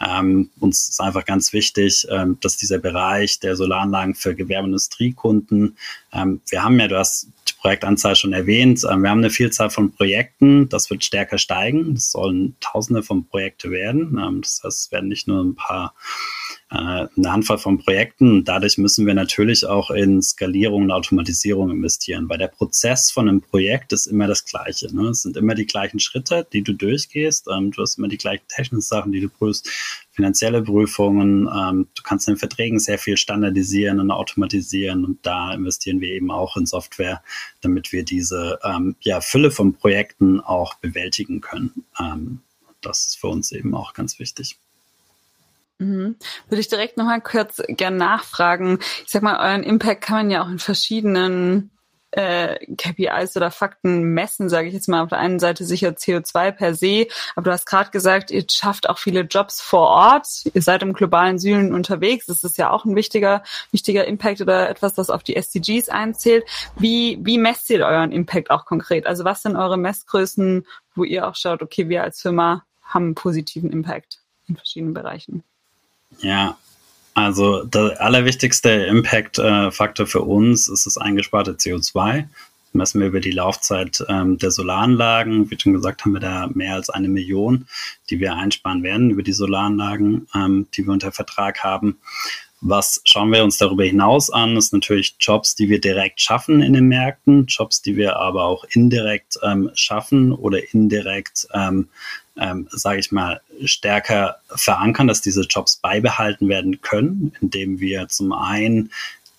Ähm, uns ist einfach ganz wichtig, ähm, dass dieser Bereich der Solaranlagen für Gewerbeindustriekunden, ähm, wir haben ja, du hast die Projektanzahl schon erwähnt, ähm, wir haben eine Vielzahl von Projekten, das wird stärker steigen. Es sollen Tausende von Projekte werden. Ähm, das heißt, es werden nicht nur ein paar eine Handvoll von Projekten. Dadurch müssen wir natürlich auch in Skalierung und Automatisierung investieren, weil der Prozess von einem Projekt ist immer das gleiche. Ne? Es sind immer die gleichen Schritte, die du durchgehst. Ähm, du hast immer die gleichen technischen Sachen, die du prüfst, finanzielle Prüfungen. Ähm, du kannst in den Verträgen sehr viel standardisieren und automatisieren und da investieren wir eben auch in Software, damit wir diese ähm, ja, Fülle von Projekten auch bewältigen können. Ähm, das ist für uns eben auch ganz wichtig. Mhm. Würde ich direkt nochmal kurz gern nachfragen. Ich sag mal, euren Impact kann man ja auch in verschiedenen äh, KPIs oder Fakten messen, sage ich jetzt mal. Auf der einen Seite sicher CO2 per se, aber du hast gerade gesagt, ihr schafft auch viele Jobs vor Ort. Ihr seid im globalen Süden unterwegs. Das ist ja auch ein wichtiger, wichtiger Impact oder etwas, das auf die SDGs einzählt. Wie, wie messt ihr euren Impact auch konkret? Also was sind eure Messgrößen, wo ihr auch schaut, okay, wir als Firma haben einen positiven Impact in verschiedenen Bereichen? Ja, also der allerwichtigste Impact-Faktor für uns ist das eingesparte CO2. Das messen wir über die Laufzeit ähm, der Solaranlagen. Wie schon gesagt, haben wir da mehr als eine Million, die wir einsparen werden über die Solaranlagen, ähm, die wir unter Vertrag haben. Was schauen wir uns darüber hinaus an? Das sind natürlich Jobs, die wir direkt schaffen in den Märkten, Jobs, die wir aber auch indirekt ähm, schaffen oder indirekt ähm, ähm, sage ich mal, stärker verankern, dass diese Jobs beibehalten werden können, indem wir zum einen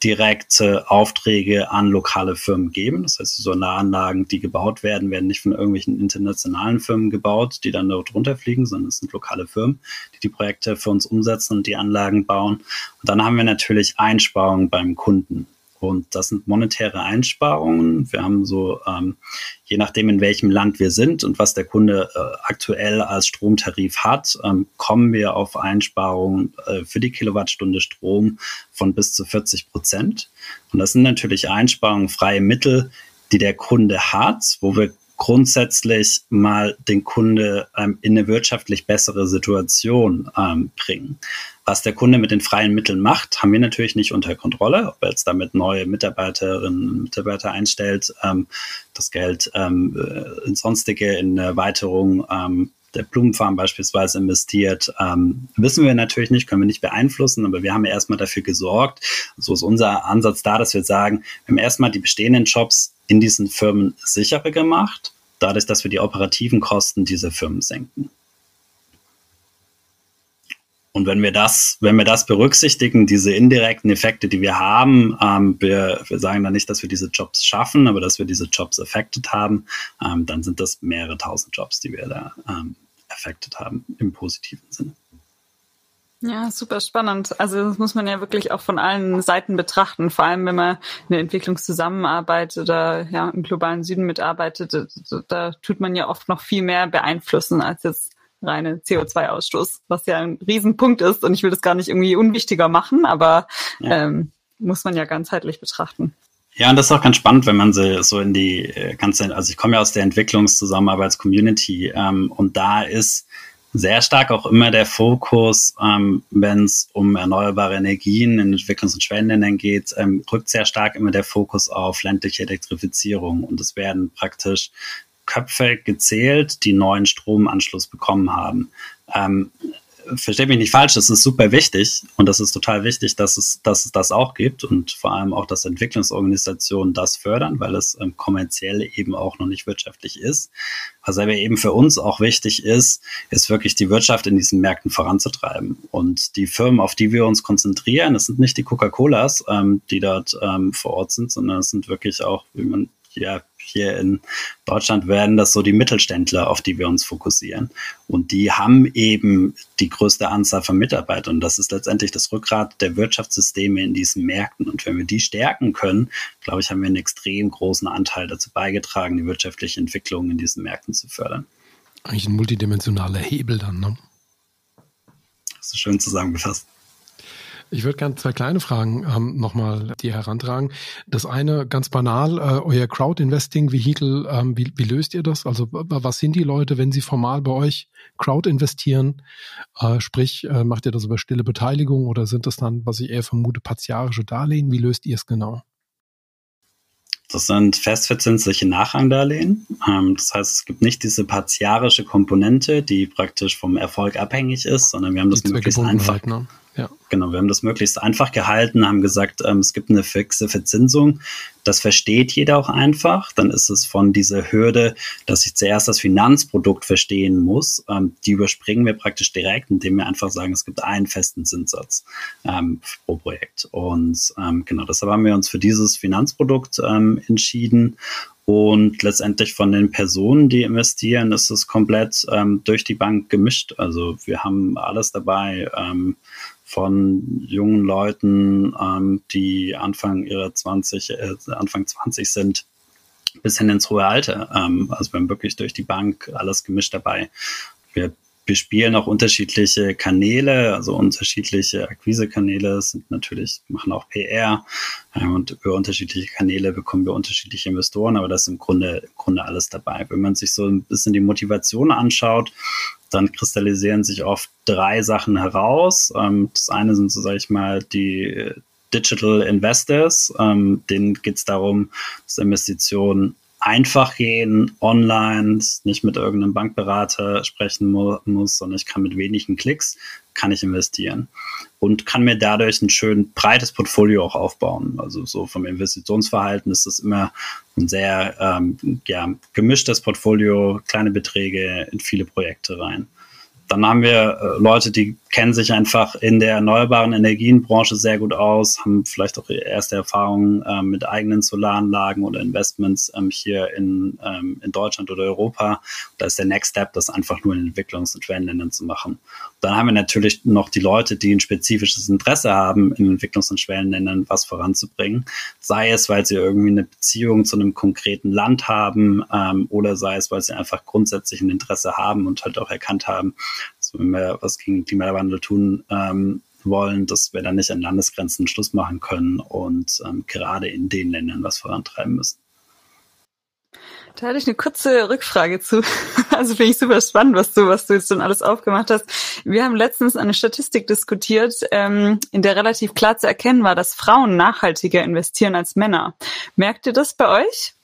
direkte Aufträge an lokale Firmen geben. Das heißt, die Solaranlagen, die gebaut werden, werden nicht von irgendwelchen internationalen Firmen gebaut, die dann dort runterfliegen, sondern es sind lokale Firmen, die die Projekte für uns umsetzen und die Anlagen bauen. Und dann haben wir natürlich Einsparungen beim Kunden. Und das sind monetäre Einsparungen. Wir haben so, ähm, je nachdem, in welchem Land wir sind und was der Kunde äh, aktuell als Stromtarif hat, ähm, kommen wir auf Einsparungen äh, für die Kilowattstunde Strom von bis zu 40 Prozent. Und das sind natürlich Einsparungen, freie Mittel, die der Kunde hat, wo wir grundsätzlich mal den Kunde ähm, in eine wirtschaftlich bessere Situation ähm, bringen. Was der Kunde mit den freien Mitteln macht, haben wir natürlich nicht unter Kontrolle. Ob er jetzt damit neue Mitarbeiterinnen und Mitarbeiter einstellt, ähm, das Geld ähm, äh, in sonstige, in Erweiterung ähm, der Blumenfarm beispielsweise investiert, ähm, wissen wir natürlich nicht, können wir nicht beeinflussen, aber wir haben ja erstmal dafür gesorgt. So ist unser Ansatz da, dass wir sagen, wir haben erstmal die bestehenden Jobs in diesen Firmen sicherer gemacht, dadurch, dass wir die operativen Kosten dieser Firmen senken. Und wenn wir das, wenn wir das berücksichtigen, diese indirekten Effekte, die wir haben, ähm, wir, wir sagen dann nicht, dass wir diese Jobs schaffen, aber dass wir diese Jobs affected haben, ähm, dann sind das mehrere tausend Jobs, die wir da ähm, affected haben im positiven Sinne. Ja, super spannend. Also das muss man ja wirklich auch von allen Seiten betrachten, vor allem wenn man in der Entwicklungszusammenarbeit oder ja im globalen Süden mitarbeitet, da, da tut man ja oft noch viel mehr beeinflussen als jetzt reine CO2-Ausstoß, was ja ein Riesenpunkt ist und ich will das gar nicht irgendwie unwichtiger machen, aber ja. ähm, muss man ja ganzheitlich betrachten. Ja, und das ist auch ganz spannend, wenn man so, so in die äh, ganze, also ich komme ja aus der Entwicklungszusammenarbeits-Community ähm, und da ist sehr stark auch immer der Fokus, ähm, wenn es um erneuerbare Energien in Entwicklungs- und Schwellenländern geht, ähm, rückt sehr stark immer der Fokus auf ländliche Elektrifizierung. Und es werden praktisch Köpfe gezählt, die neuen Stromanschluss bekommen haben. Ähm, versteht mich nicht falsch, das ist super wichtig und das ist total wichtig, dass es, dass es das auch gibt und vor allem auch, dass Entwicklungsorganisationen das fördern, weil es ähm, kommerziell eben auch noch nicht wirtschaftlich ist. Was aber eben für uns auch wichtig ist, ist wirklich die Wirtschaft in diesen Märkten voranzutreiben. Und die Firmen, auf die wir uns konzentrieren, das sind nicht die Coca-Colas, ähm, die dort ähm, vor Ort sind, sondern es sind wirklich auch, wie man ja hier in Deutschland werden das so die Mittelständler, auf die wir uns fokussieren. Und die haben eben die größte Anzahl von Mitarbeitern. Und das ist letztendlich das Rückgrat der Wirtschaftssysteme in diesen Märkten. Und wenn wir die stärken können, glaube ich, haben wir einen extrem großen Anteil dazu beigetragen, die wirtschaftliche Entwicklung in diesen Märkten zu fördern. Eigentlich ein multidimensionaler Hebel dann, ne? Das ist schön zusammengefasst. Ich würde gerne zwei kleine Fragen ähm, nochmal dir herantragen. Das eine ganz banal, äh, euer Crowd-Investing-Vehikel, ähm, wie, wie löst ihr das? Also was sind die Leute, wenn sie formal bei euch Crowd investieren? Äh, sprich, äh, macht ihr das über stille Beteiligung oder sind das dann, was ich eher vermute, partiarische Darlehen? Wie löst ihr es genau? Das sind festverzinsliche Nachrangdarlehen. Ähm, das heißt, es gibt nicht diese partiarische Komponente, die praktisch vom Erfolg abhängig ist, sondern wir haben das möglichst einfach. Ne? Ja. Genau, wir haben das möglichst einfach gehalten, haben gesagt, ähm, es gibt eine fixe Verzinsung. Das versteht jeder auch einfach. Dann ist es von dieser Hürde, dass ich zuerst das Finanzprodukt verstehen muss. Ähm, die überspringen wir praktisch direkt, indem wir einfach sagen, es gibt einen festen Zinssatz ähm, pro Projekt. Und ähm, genau, deshalb haben wir uns für dieses Finanzprodukt ähm, entschieden. Und letztendlich von den Personen, die investieren, ist es komplett ähm, durch die Bank gemischt. Also wir haben alles dabei. Ähm, von jungen Leuten, ähm, die Anfang ihrer 20, äh, Anfang 20 sind, bis hin ins hohe Alter. Ähm, also wir haben wirklich durch die Bank alles gemischt dabei. Wir bespielen auch unterschiedliche Kanäle, also unterschiedliche Akquisekanäle sind natürlich, machen auch PR äh, und über unterschiedliche Kanäle bekommen wir unterschiedliche Investoren, aber das ist im Grunde, im Grunde alles dabei. Wenn man sich so ein bisschen die Motivation anschaut, dann kristallisieren sich oft drei Sachen heraus. Ähm, das eine sind, so sage ich mal, die Digital Investors. Ähm, denen geht es darum, dass Investitionen einfach gehen, online, nicht mit irgendeinem Bankberater sprechen mu muss, sondern ich kann mit wenigen Klicks, kann ich investieren und kann mir dadurch ein schön breites Portfolio auch aufbauen. Also so vom Investitionsverhalten ist das immer ein sehr ähm, ja, gemischtes Portfolio, kleine Beträge in viele Projekte rein. Dann haben wir äh, Leute, die kennen sich einfach in der erneuerbaren Energienbranche sehr gut aus, haben vielleicht auch erste Erfahrungen äh, mit eigenen Solaranlagen oder Investments ähm, hier in, ähm, in Deutschland oder Europa. Da ist der Next Step, das einfach nur in Entwicklungs- und Schwellenländern zu machen. Dann haben wir natürlich noch die Leute, die ein spezifisches Interesse haben, in Entwicklungs- und Schwellenländern was voranzubringen. Sei es, weil sie irgendwie eine Beziehung zu einem konkreten Land haben ähm, oder sei es, weil sie einfach grundsätzlich ein Interesse haben und halt auch erkannt haben, dass wenn wir was gegen Klimawandel tun ähm, wollen, dass wir dann nicht an Landesgrenzen Schluss machen können und ähm, gerade in den Ländern was vorantreiben müssen. Da hatte ich eine kurze Rückfrage zu. Also finde ich super spannend, was du, was du jetzt schon alles aufgemacht hast. Wir haben letztens eine Statistik diskutiert, ähm, in der relativ klar zu erkennen war, dass Frauen nachhaltiger investieren als Männer. Merkt ihr das bei euch?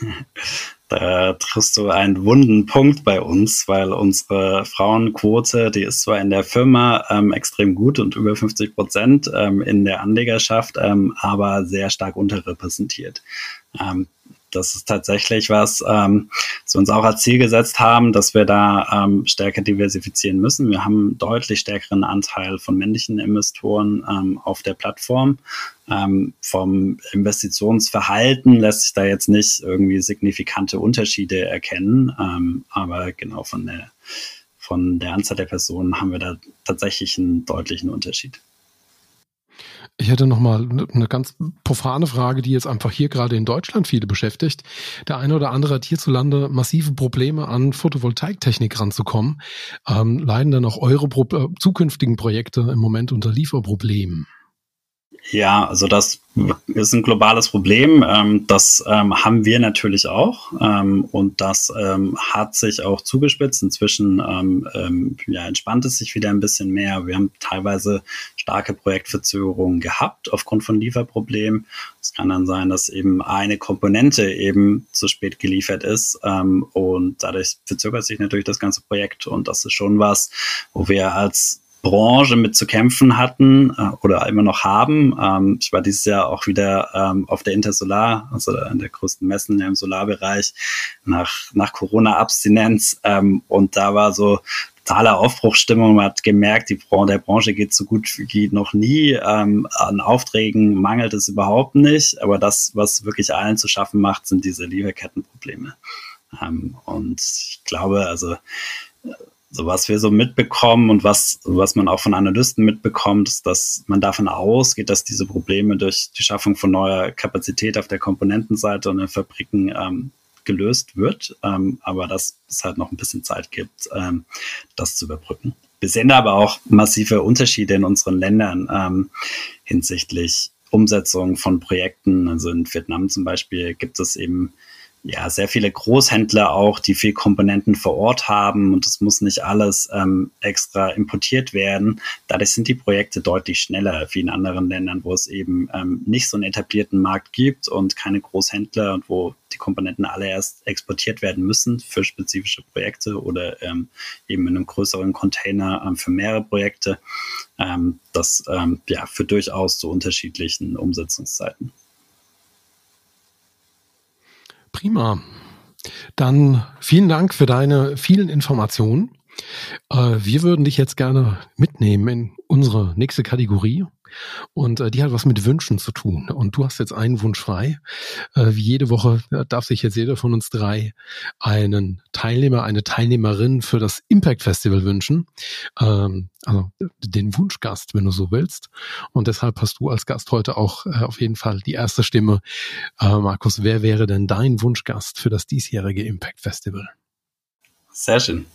Da triffst du einen wunden Punkt bei uns, weil unsere Frauenquote, die ist zwar in der Firma ähm, extrem gut und über 50 Prozent ähm, in der Anlegerschaft, ähm, aber sehr stark unterrepräsentiert. Das ist tatsächlich was, ähm, was wir uns auch als Ziel gesetzt haben, dass wir da ähm, stärker diversifizieren müssen. Wir haben einen deutlich stärkeren Anteil von männlichen Investoren ähm, auf der Plattform. Ähm, vom Investitionsverhalten lässt sich da jetzt nicht irgendwie signifikante Unterschiede erkennen, ähm, aber genau von der, von der Anzahl der Personen haben wir da tatsächlich einen deutlichen Unterschied. Ich hätte noch mal eine ganz profane Frage, die jetzt einfach hier gerade in Deutschland viele beschäftigt. Der eine oder andere hat hierzulande massive Probleme, an Photovoltaiktechnik ranzukommen. Ähm, leiden dann auch eure Pro äh, zukünftigen Projekte im Moment unter Lieferproblemen? Ja, also das ist ein globales Problem. Ähm, das ähm, haben wir natürlich auch. Ähm, und das hat sich auch zugespitzt. Inzwischen ja, entspannt es sich wieder ein bisschen mehr. Wir haben teilweise starke Projektverzögerungen gehabt aufgrund von Lieferproblemen. Es kann dann sein, dass eben eine Komponente eben zu spät geliefert ist. und dadurch verzögert sich natürlich das ganze Projekt. Und das ist schon was, wo wir als Branche mit zu kämpfen hatten äh, oder immer noch haben. Ähm, ich war dieses Jahr auch wieder ähm, auf der Intersolar, also an der größten Messen im Solarbereich, nach, nach Corona-Abstinenz. Ähm, und da war so totale Aufbruchsstimmung. Man hat gemerkt, die Bran der Branche geht so gut wie noch nie. Ähm, an Aufträgen mangelt es überhaupt nicht. Aber das, was wirklich allen zu schaffen macht, sind diese Lieferkettenprobleme. Ähm, und ich glaube, also so was wir so mitbekommen und was, was man auch von Analysten mitbekommt, ist, dass man davon ausgeht, dass diese Probleme durch die Schaffung von neuer Kapazität auf der Komponentenseite und in Fabriken ähm, gelöst wird, ähm, aber dass es halt noch ein bisschen Zeit gibt, ähm, das zu überbrücken. Wir sehen aber auch massive Unterschiede in unseren Ländern ähm, hinsichtlich Umsetzung von Projekten. Also in Vietnam zum Beispiel gibt es eben ja, sehr viele Großhändler auch, die viel Komponenten vor Ort haben und es muss nicht alles ähm, extra importiert werden. Dadurch sind die Projekte deutlich schneller wie in anderen Ländern, wo es eben ähm, nicht so einen etablierten Markt gibt und keine Großhändler und wo die Komponenten alle erst exportiert werden müssen für spezifische Projekte oder ähm, eben in einem größeren Container ähm, für mehrere Projekte. Ähm, das ähm, ja, führt durchaus zu unterschiedlichen Umsetzungszeiten. Prima. Dann vielen Dank für deine vielen Informationen. Äh, wir würden dich jetzt gerne mitnehmen in unsere nächste Kategorie. Und äh, die hat was mit Wünschen zu tun. Und du hast jetzt einen Wunsch frei. Äh, wie jede Woche darf sich jetzt jeder von uns drei einen Teilnehmer, eine Teilnehmerin für das Impact Festival wünschen. Ähm, also den Wunschgast, wenn du so willst. Und deshalb hast du als Gast heute auch äh, auf jeden Fall die erste Stimme. Äh, Markus, wer wäre denn dein Wunschgast für das diesjährige Impact Festival? Sehr schön.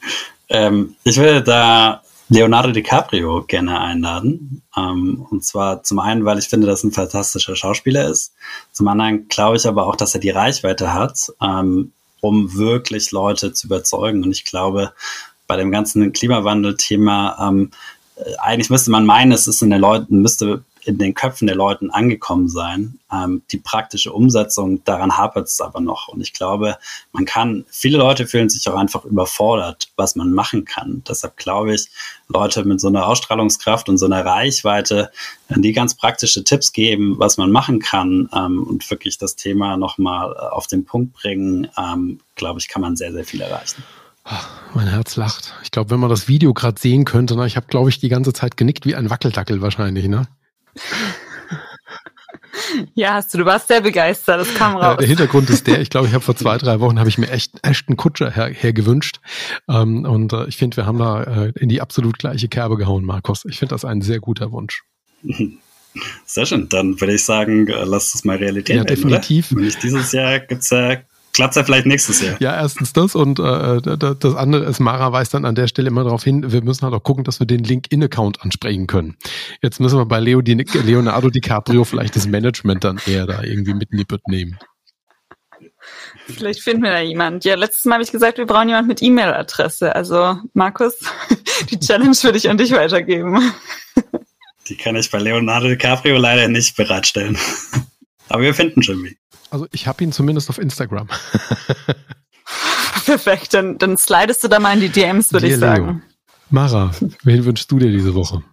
Ähm, ich würde da Leonardo DiCaprio gerne einladen. Ähm, und zwar zum einen, weil ich finde, dass er ein fantastischer Schauspieler ist. Zum anderen glaube ich aber auch, dass er die Reichweite hat, ähm, um wirklich Leute zu überzeugen. Und ich glaube, bei dem ganzen Klimawandel-Thema, ähm, äh, eigentlich müsste man meinen, es ist in den Leuten, müsste in den Köpfen der Leuten angekommen sein. Ähm, die praktische Umsetzung, daran hapert es aber noch. Und ich glaube, man kann, viele Leute fühlen sich auch einfach überfordert, was man machen kann. Deshalb glaube ich, Leute mit so einer Ausstrahlungskraft und so einer Reichweite, die ganz praktische Tipps geben, was man machen kann ähm, und wirklich das Thema nochmal auf den Punkt bringen, ähm, glaube ich, kann man sehr, sehr viel erreichen. Mein Herz lacht. Ich glaube, wenn man das Video gerade sehen könnte, ne, ich habe, glaube ich, die ganze Zeit genickt wie ein Wackeldackel wahrscheinlich, ne? Ja, hast du, du warst sehr begeistert, das kam raus. Ja, der Hintergrund ist der, ich glaube, ich habe vor zwei, drei Wochen habe ich mir echt Ashton Kutscher her, hergewünscht. Ähm, und äh, ich finde, wir haben da äh, in die absolut gleiche Kerbe gehauen, Markus. Ich finde das ein sehr guter Wunsch. Sehr schön. Dann würde ich sagen, äh, lass es mal Realität ja, werden. Definitiv. Oder? Nicht dieses Jahr gibt's ja klappt ja vielleicht nächstes Jahr. Ja, erstens das und äh, das andere ist, Mara weist dann an der Stelle immer darauf hin, wir müssen halt auch gucken, dass wir den LinkedIn-Account ansprechen können. Jetzt müssen wir bei Leo, die, Leonardo DiCaprio vielleicht das Management dann eher da irgendwie mit in die Bütt nehmen. Vielleicht finden wir da jemand. Ja, letztes Mal habe ich gesagt, wir brauchen jemand mit E-Mail-Adresse. Also, Markus, die Challenge würde ich an dich weitergeben. Die kann ich bei Leonardo DiCaprio leider nicht bereitstellen. Aber wir finden schon wie. Also ich habe ihn zumindest auf Instagram. Perfekt, dann, dann slidest du da mal in die DMs, würde ich sagen. Leo. Mara, wen wünschst du dir diese Woche?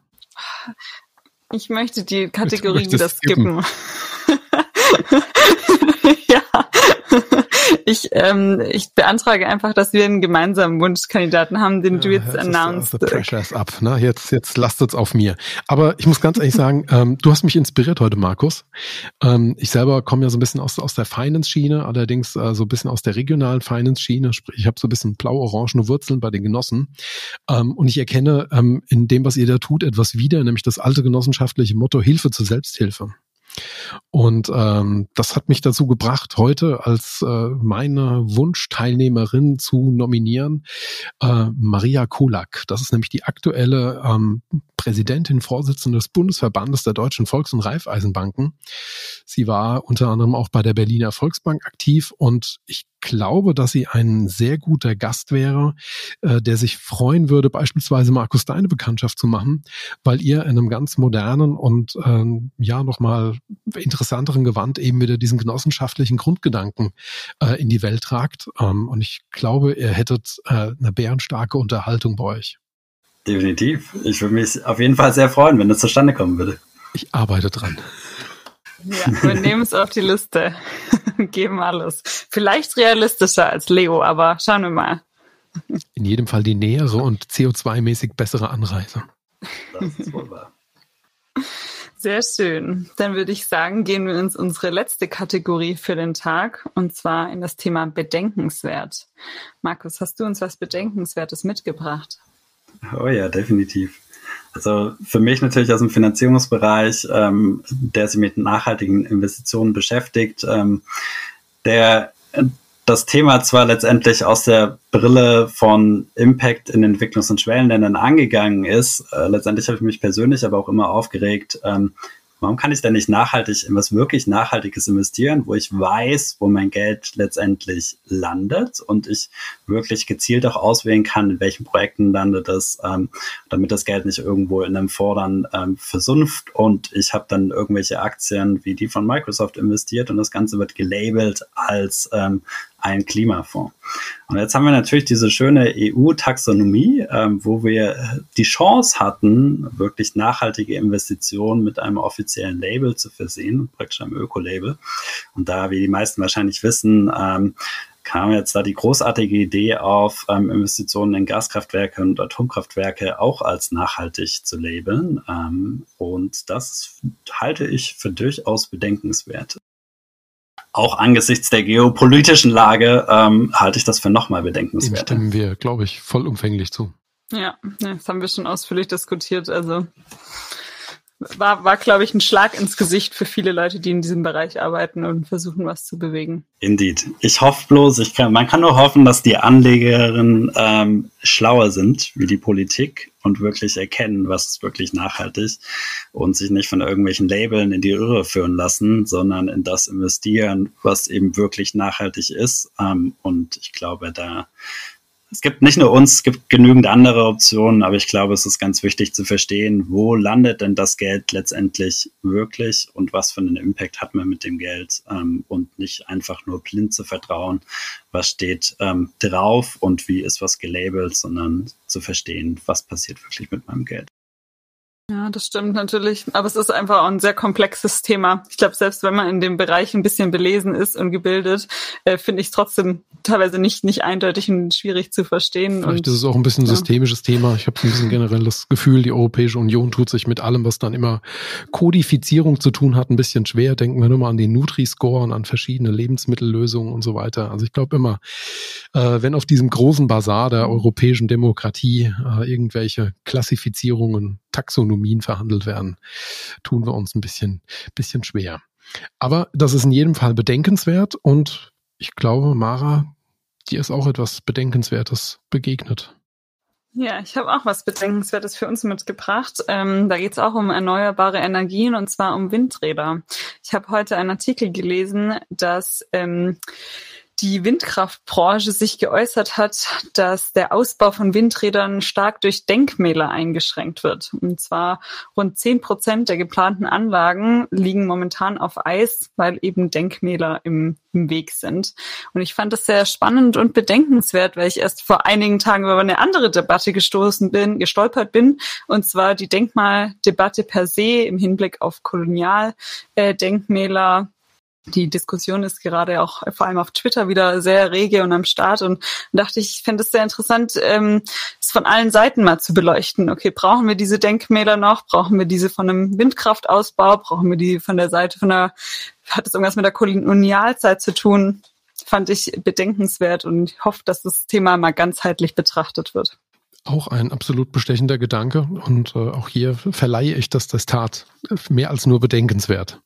Ich möchte die Kategorie wieder skippen. skippen. ja. Ich, ähm, ich beantrage einfach, dass wir einen gemeinsamen Wunschkandidaten haben, den ja, du jetzt announced. The pressure is up. Ne? Jetzt, jetzt lastet's auf mir. Aber ich muss ganz ehrlich sagen, ähm, du hast mich inspiriert heute, Markus. Ähm, ich selber komme ja so ein bisschen aus, aus der Finance-Schiene, allerdings äh, so ein bisschen aus der regionalen Finance-Schiene. Sprich, ich habe so ein bisschen blau-orangene Wurzeln bei den Genossen. Ähm, und ich erkenne ähm, in dem, was ihr da tut, etwas wieder, nämlich das alte genossenschaftliche Motto Hilfe zur Selbsthilfe. Und ähm, das hat mich dazu gebracht, heute als äh, meine Wunschteilnehmerin zu nominieren äh, Maria Kolak. Das ist nämlich die aktuelle ähm, Präsidentin, Vorsitzende des Bundesverbandes der deutschen Volks- und Raiffeisenbanken. Sie war unter anderem auch bei der Berliner Volksbank aktiv und ich glaube, dass sie ein sehr guter Gast wäre, äh, der sich freuen würde, beispielsweise Markus Deine Bekanntschaft zu machen, weil ihr in einem ganz modernen und ähm, ja nochmal interessanteren Gewand eben wieder diesen genossenschaftlichen Grundgedanken äh, in die Welt tragt. Ähm, und ich glaube, ihr hättet äh, eine bärenstarke Unterhaltung bei euch. Definitiv. Ich würde mich auf jeden Fall sehr freuen, wenn das zustande kommen würde. Ich arbeite dran. Ja, wir nehmen es auf die Liste. Geben alles. Vielleicht realistischer als Leo, aber schauen wir mal. In jedem Fall die nähere und CO2-mäßig bessere Anreise. Das ist wohl wahr. Sehr schön. Dann würde ich sagen, gehen wir ins unsere letzte Kategorie für den Tag und zwar in das Thema Bedenkenswert. Markus, hast du uns was Bedenkenswertes mitgebracht? Oh ja, definitiv. Also für mich natürlich aus dem Finanzierungsbereich, ähm, der sich mit nachhaltigen Investitionen beschäftigt, ähm, der das Thema zwar letztendlich aus der Brille von Impact in Entwicklungs- und Schwellenländern angegangen ist, äh, letztendlich habe ich mich persönlich aber auch immer aufgeregt, ähm, Warum kann ich denn nicht nachhaltig in was wirklich Nachhaltiges investieren, wo ich weiß, wo mein Geld letztendlich landet und ich wirklich gezielt auch auswählen kann, in welchen Projekten landet es, ähm, damit das Geld nicht irgendwo in einem Fordern ähm, versumpft und ich habe dann irgendwelche Aktien wie die von Microsoft investiert und das Ganze wird gelabelt als ähm, ein Klimafonds. Und jetzt haben wir natürlich diese schöne EU-Taxonomie, ähm, wo wir die Chance hatten, wirklich nachhaltige Investitionen mit einem offiziellen Label zu versehen, praktisch einem Öko-Label. Und da, wie die meisten wahrscheinlich wissen, ähm, kam jetzt da die großartige Idee auf, ähm, Investitionen in Gaskraftwerke und Atomkraftwerke auch als nachhaltig zu labeln. Ähm, und das halte ich für durchaus bedenkenswert auch angesichts der geopolitischen Lage ähm, halte ich das für nochmal bedenkenswert. Dem stimmen wir, glaube ich, vollumfänglich zu. Ja, das haben wir schon ausführlich diskutiert. Also war, war glaube ich, ein Schlag ins Gesicht für viele Leute, die in diesem Bereich arbeiten und versuchen, was zu bewegen. Indeed. Ich hoffe bloß, ich kann, man kann nur hoffen, dass die Anlegerinnen ähm, schlauer sind wie die Politik und wirklich erkennen, was ist wirklich nachhaltig und sich nicht von irgendwelchen Labeln in die Irre führen lassen, sondern in das investieren, was eben wirklich nachhaltig ist. Ähm, und ich glaube, da es gibt nicht nur uns, es gibt genügend andere Optionen, aber ich glaube, es ist ganz wichtig zu verstehen, wo landet denn das Geld letztendlich wirklich und was für einen Impact hat man mit dem Geld ähm, und nicht einfach nur blind zu vertrauen, was steht ähm, drauf und wie ist was gelabelt, sondern zu verstehen, was passiert wirklich mit meinem Geld. Ja, das stimmt natürlich. Aber es ist einfach auch ein sehr komplexes Thema. Ich glaube, selbst wenn man in dem Bereich ein bisschen belesen ist und gebildet, äh, finde ich es trotzdem teilweise nicht, nicht eindeutig und schwierig zu verstehen. Vielleicht und, ist es auch ein bisschen ja. systemisches Thema. Ich habe ein bisschen generell das Gefühl, die Europäische Union tut sich mit allem, was dann immer Kodifizierung zu tun hat, ein bisschen schwer. Denken wir nur mal an den Nutri-Score und an verschiedene Lebensmittellösungen und so weiter. Also ich glaube immer, äh, wenn auf diesem großen Bazar der europäischen Demokratie äh, irgendwelche Klassifizierungen Taxonomien verhandelt werden, tun wir uns ein bisschen, bisschen schwer. Aber das ist in jedem Fall bedenkenswert und ich glaube, Mara, dir ist auch etwas Bedenkenswertes begegnet. Ja, ich habe auch was Bedenkenswertes für uns mitgebracht. Ähm, da geht es auch um erneuerbare Energien und zwar um Windräder. Ich habe heute einen Artikel gelesen, dass ähm, die Windkraftbranche sich geäußert hat, dass der Ausbau von Windrädern stark durch Denkmäler eingeschränkt wird. Und zwar rund zehn Prozent der geplanten Anlagen liegen momentan auf Eis, weil eben Denkmäler im, im Weg sind. Und ich fand das sehr spannend und bedenkenswert, weil ich erst vor einigen Tagen über eine andere Debatte gestoßen bin, gestolpert bin, und zwar die Denkmaldebatte per se im Hinblick auf Kolonialdenkmäler die Diskussion ist gerade auch vor allem auf Twitter wieder sehr rege und am Start und dachte ich, ich fände es sehr interessant, ähm, es von allen Seiten mal zu beleuchten. Okay, brauchen wir diese Denkmäler noch? Brauchen wir diese von einem Windkraftausbau? Brauchen wir die von der Seite von der, hat es irgendwas mit der Kolonialzeit zu tun? Fand ich bedenkenswert und hoffe, dass das Thema mal ganzheitlich betrachtet wird. Auch ein absolut bestechender Gedanke und äh, auch hier verleihe ich das Testat mehr als nur bedenkenswert.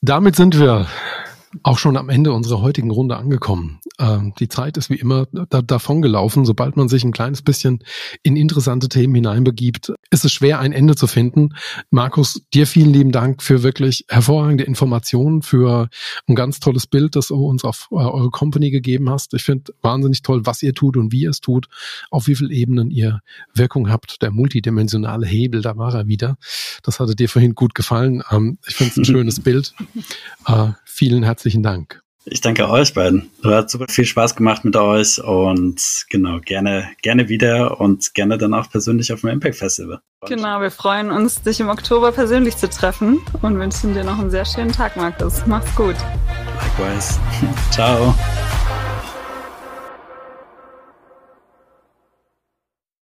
Damit sind wir auch schon am Ende unserer heutigen Runde angekommen. Ähm, die Zeit ist wie immer da, davon gelaufen. Sobald man sich ein kleines bisschen in interessante Themen hineinbegibt, ist es schwer, ein Ende zu finden. Markus, dir vielen lieben Dank für wirklich hervorragende Informationen, für ein ganz tolles Bild, das du uns auf äh, eure Company gegeben hast. Ich finde wahnsinnig toll, was ihr tut und wie ihr es tut, auf wie vielen Ebenen ihr Wirkung habt. Der multidimensionale Hebel, da war er wieder. Das hatte dir vorhin gut gefallen. Ähm, ich finde es ein schönes Bild. Äh, vielen herzlichen Dank. Ich danke euch beiden. Hat super viel Spaß gemacht mit euch und genau, gerne, gerne wieder und gerne dann auch persönlich auf dem Impact Festival. Genau, wir freuen uns, dich im Oktober persönlich zu treffen und wünschen dir noch einen sehr schönen Tag, Markus. Mach's gut. Likewise. Ciao.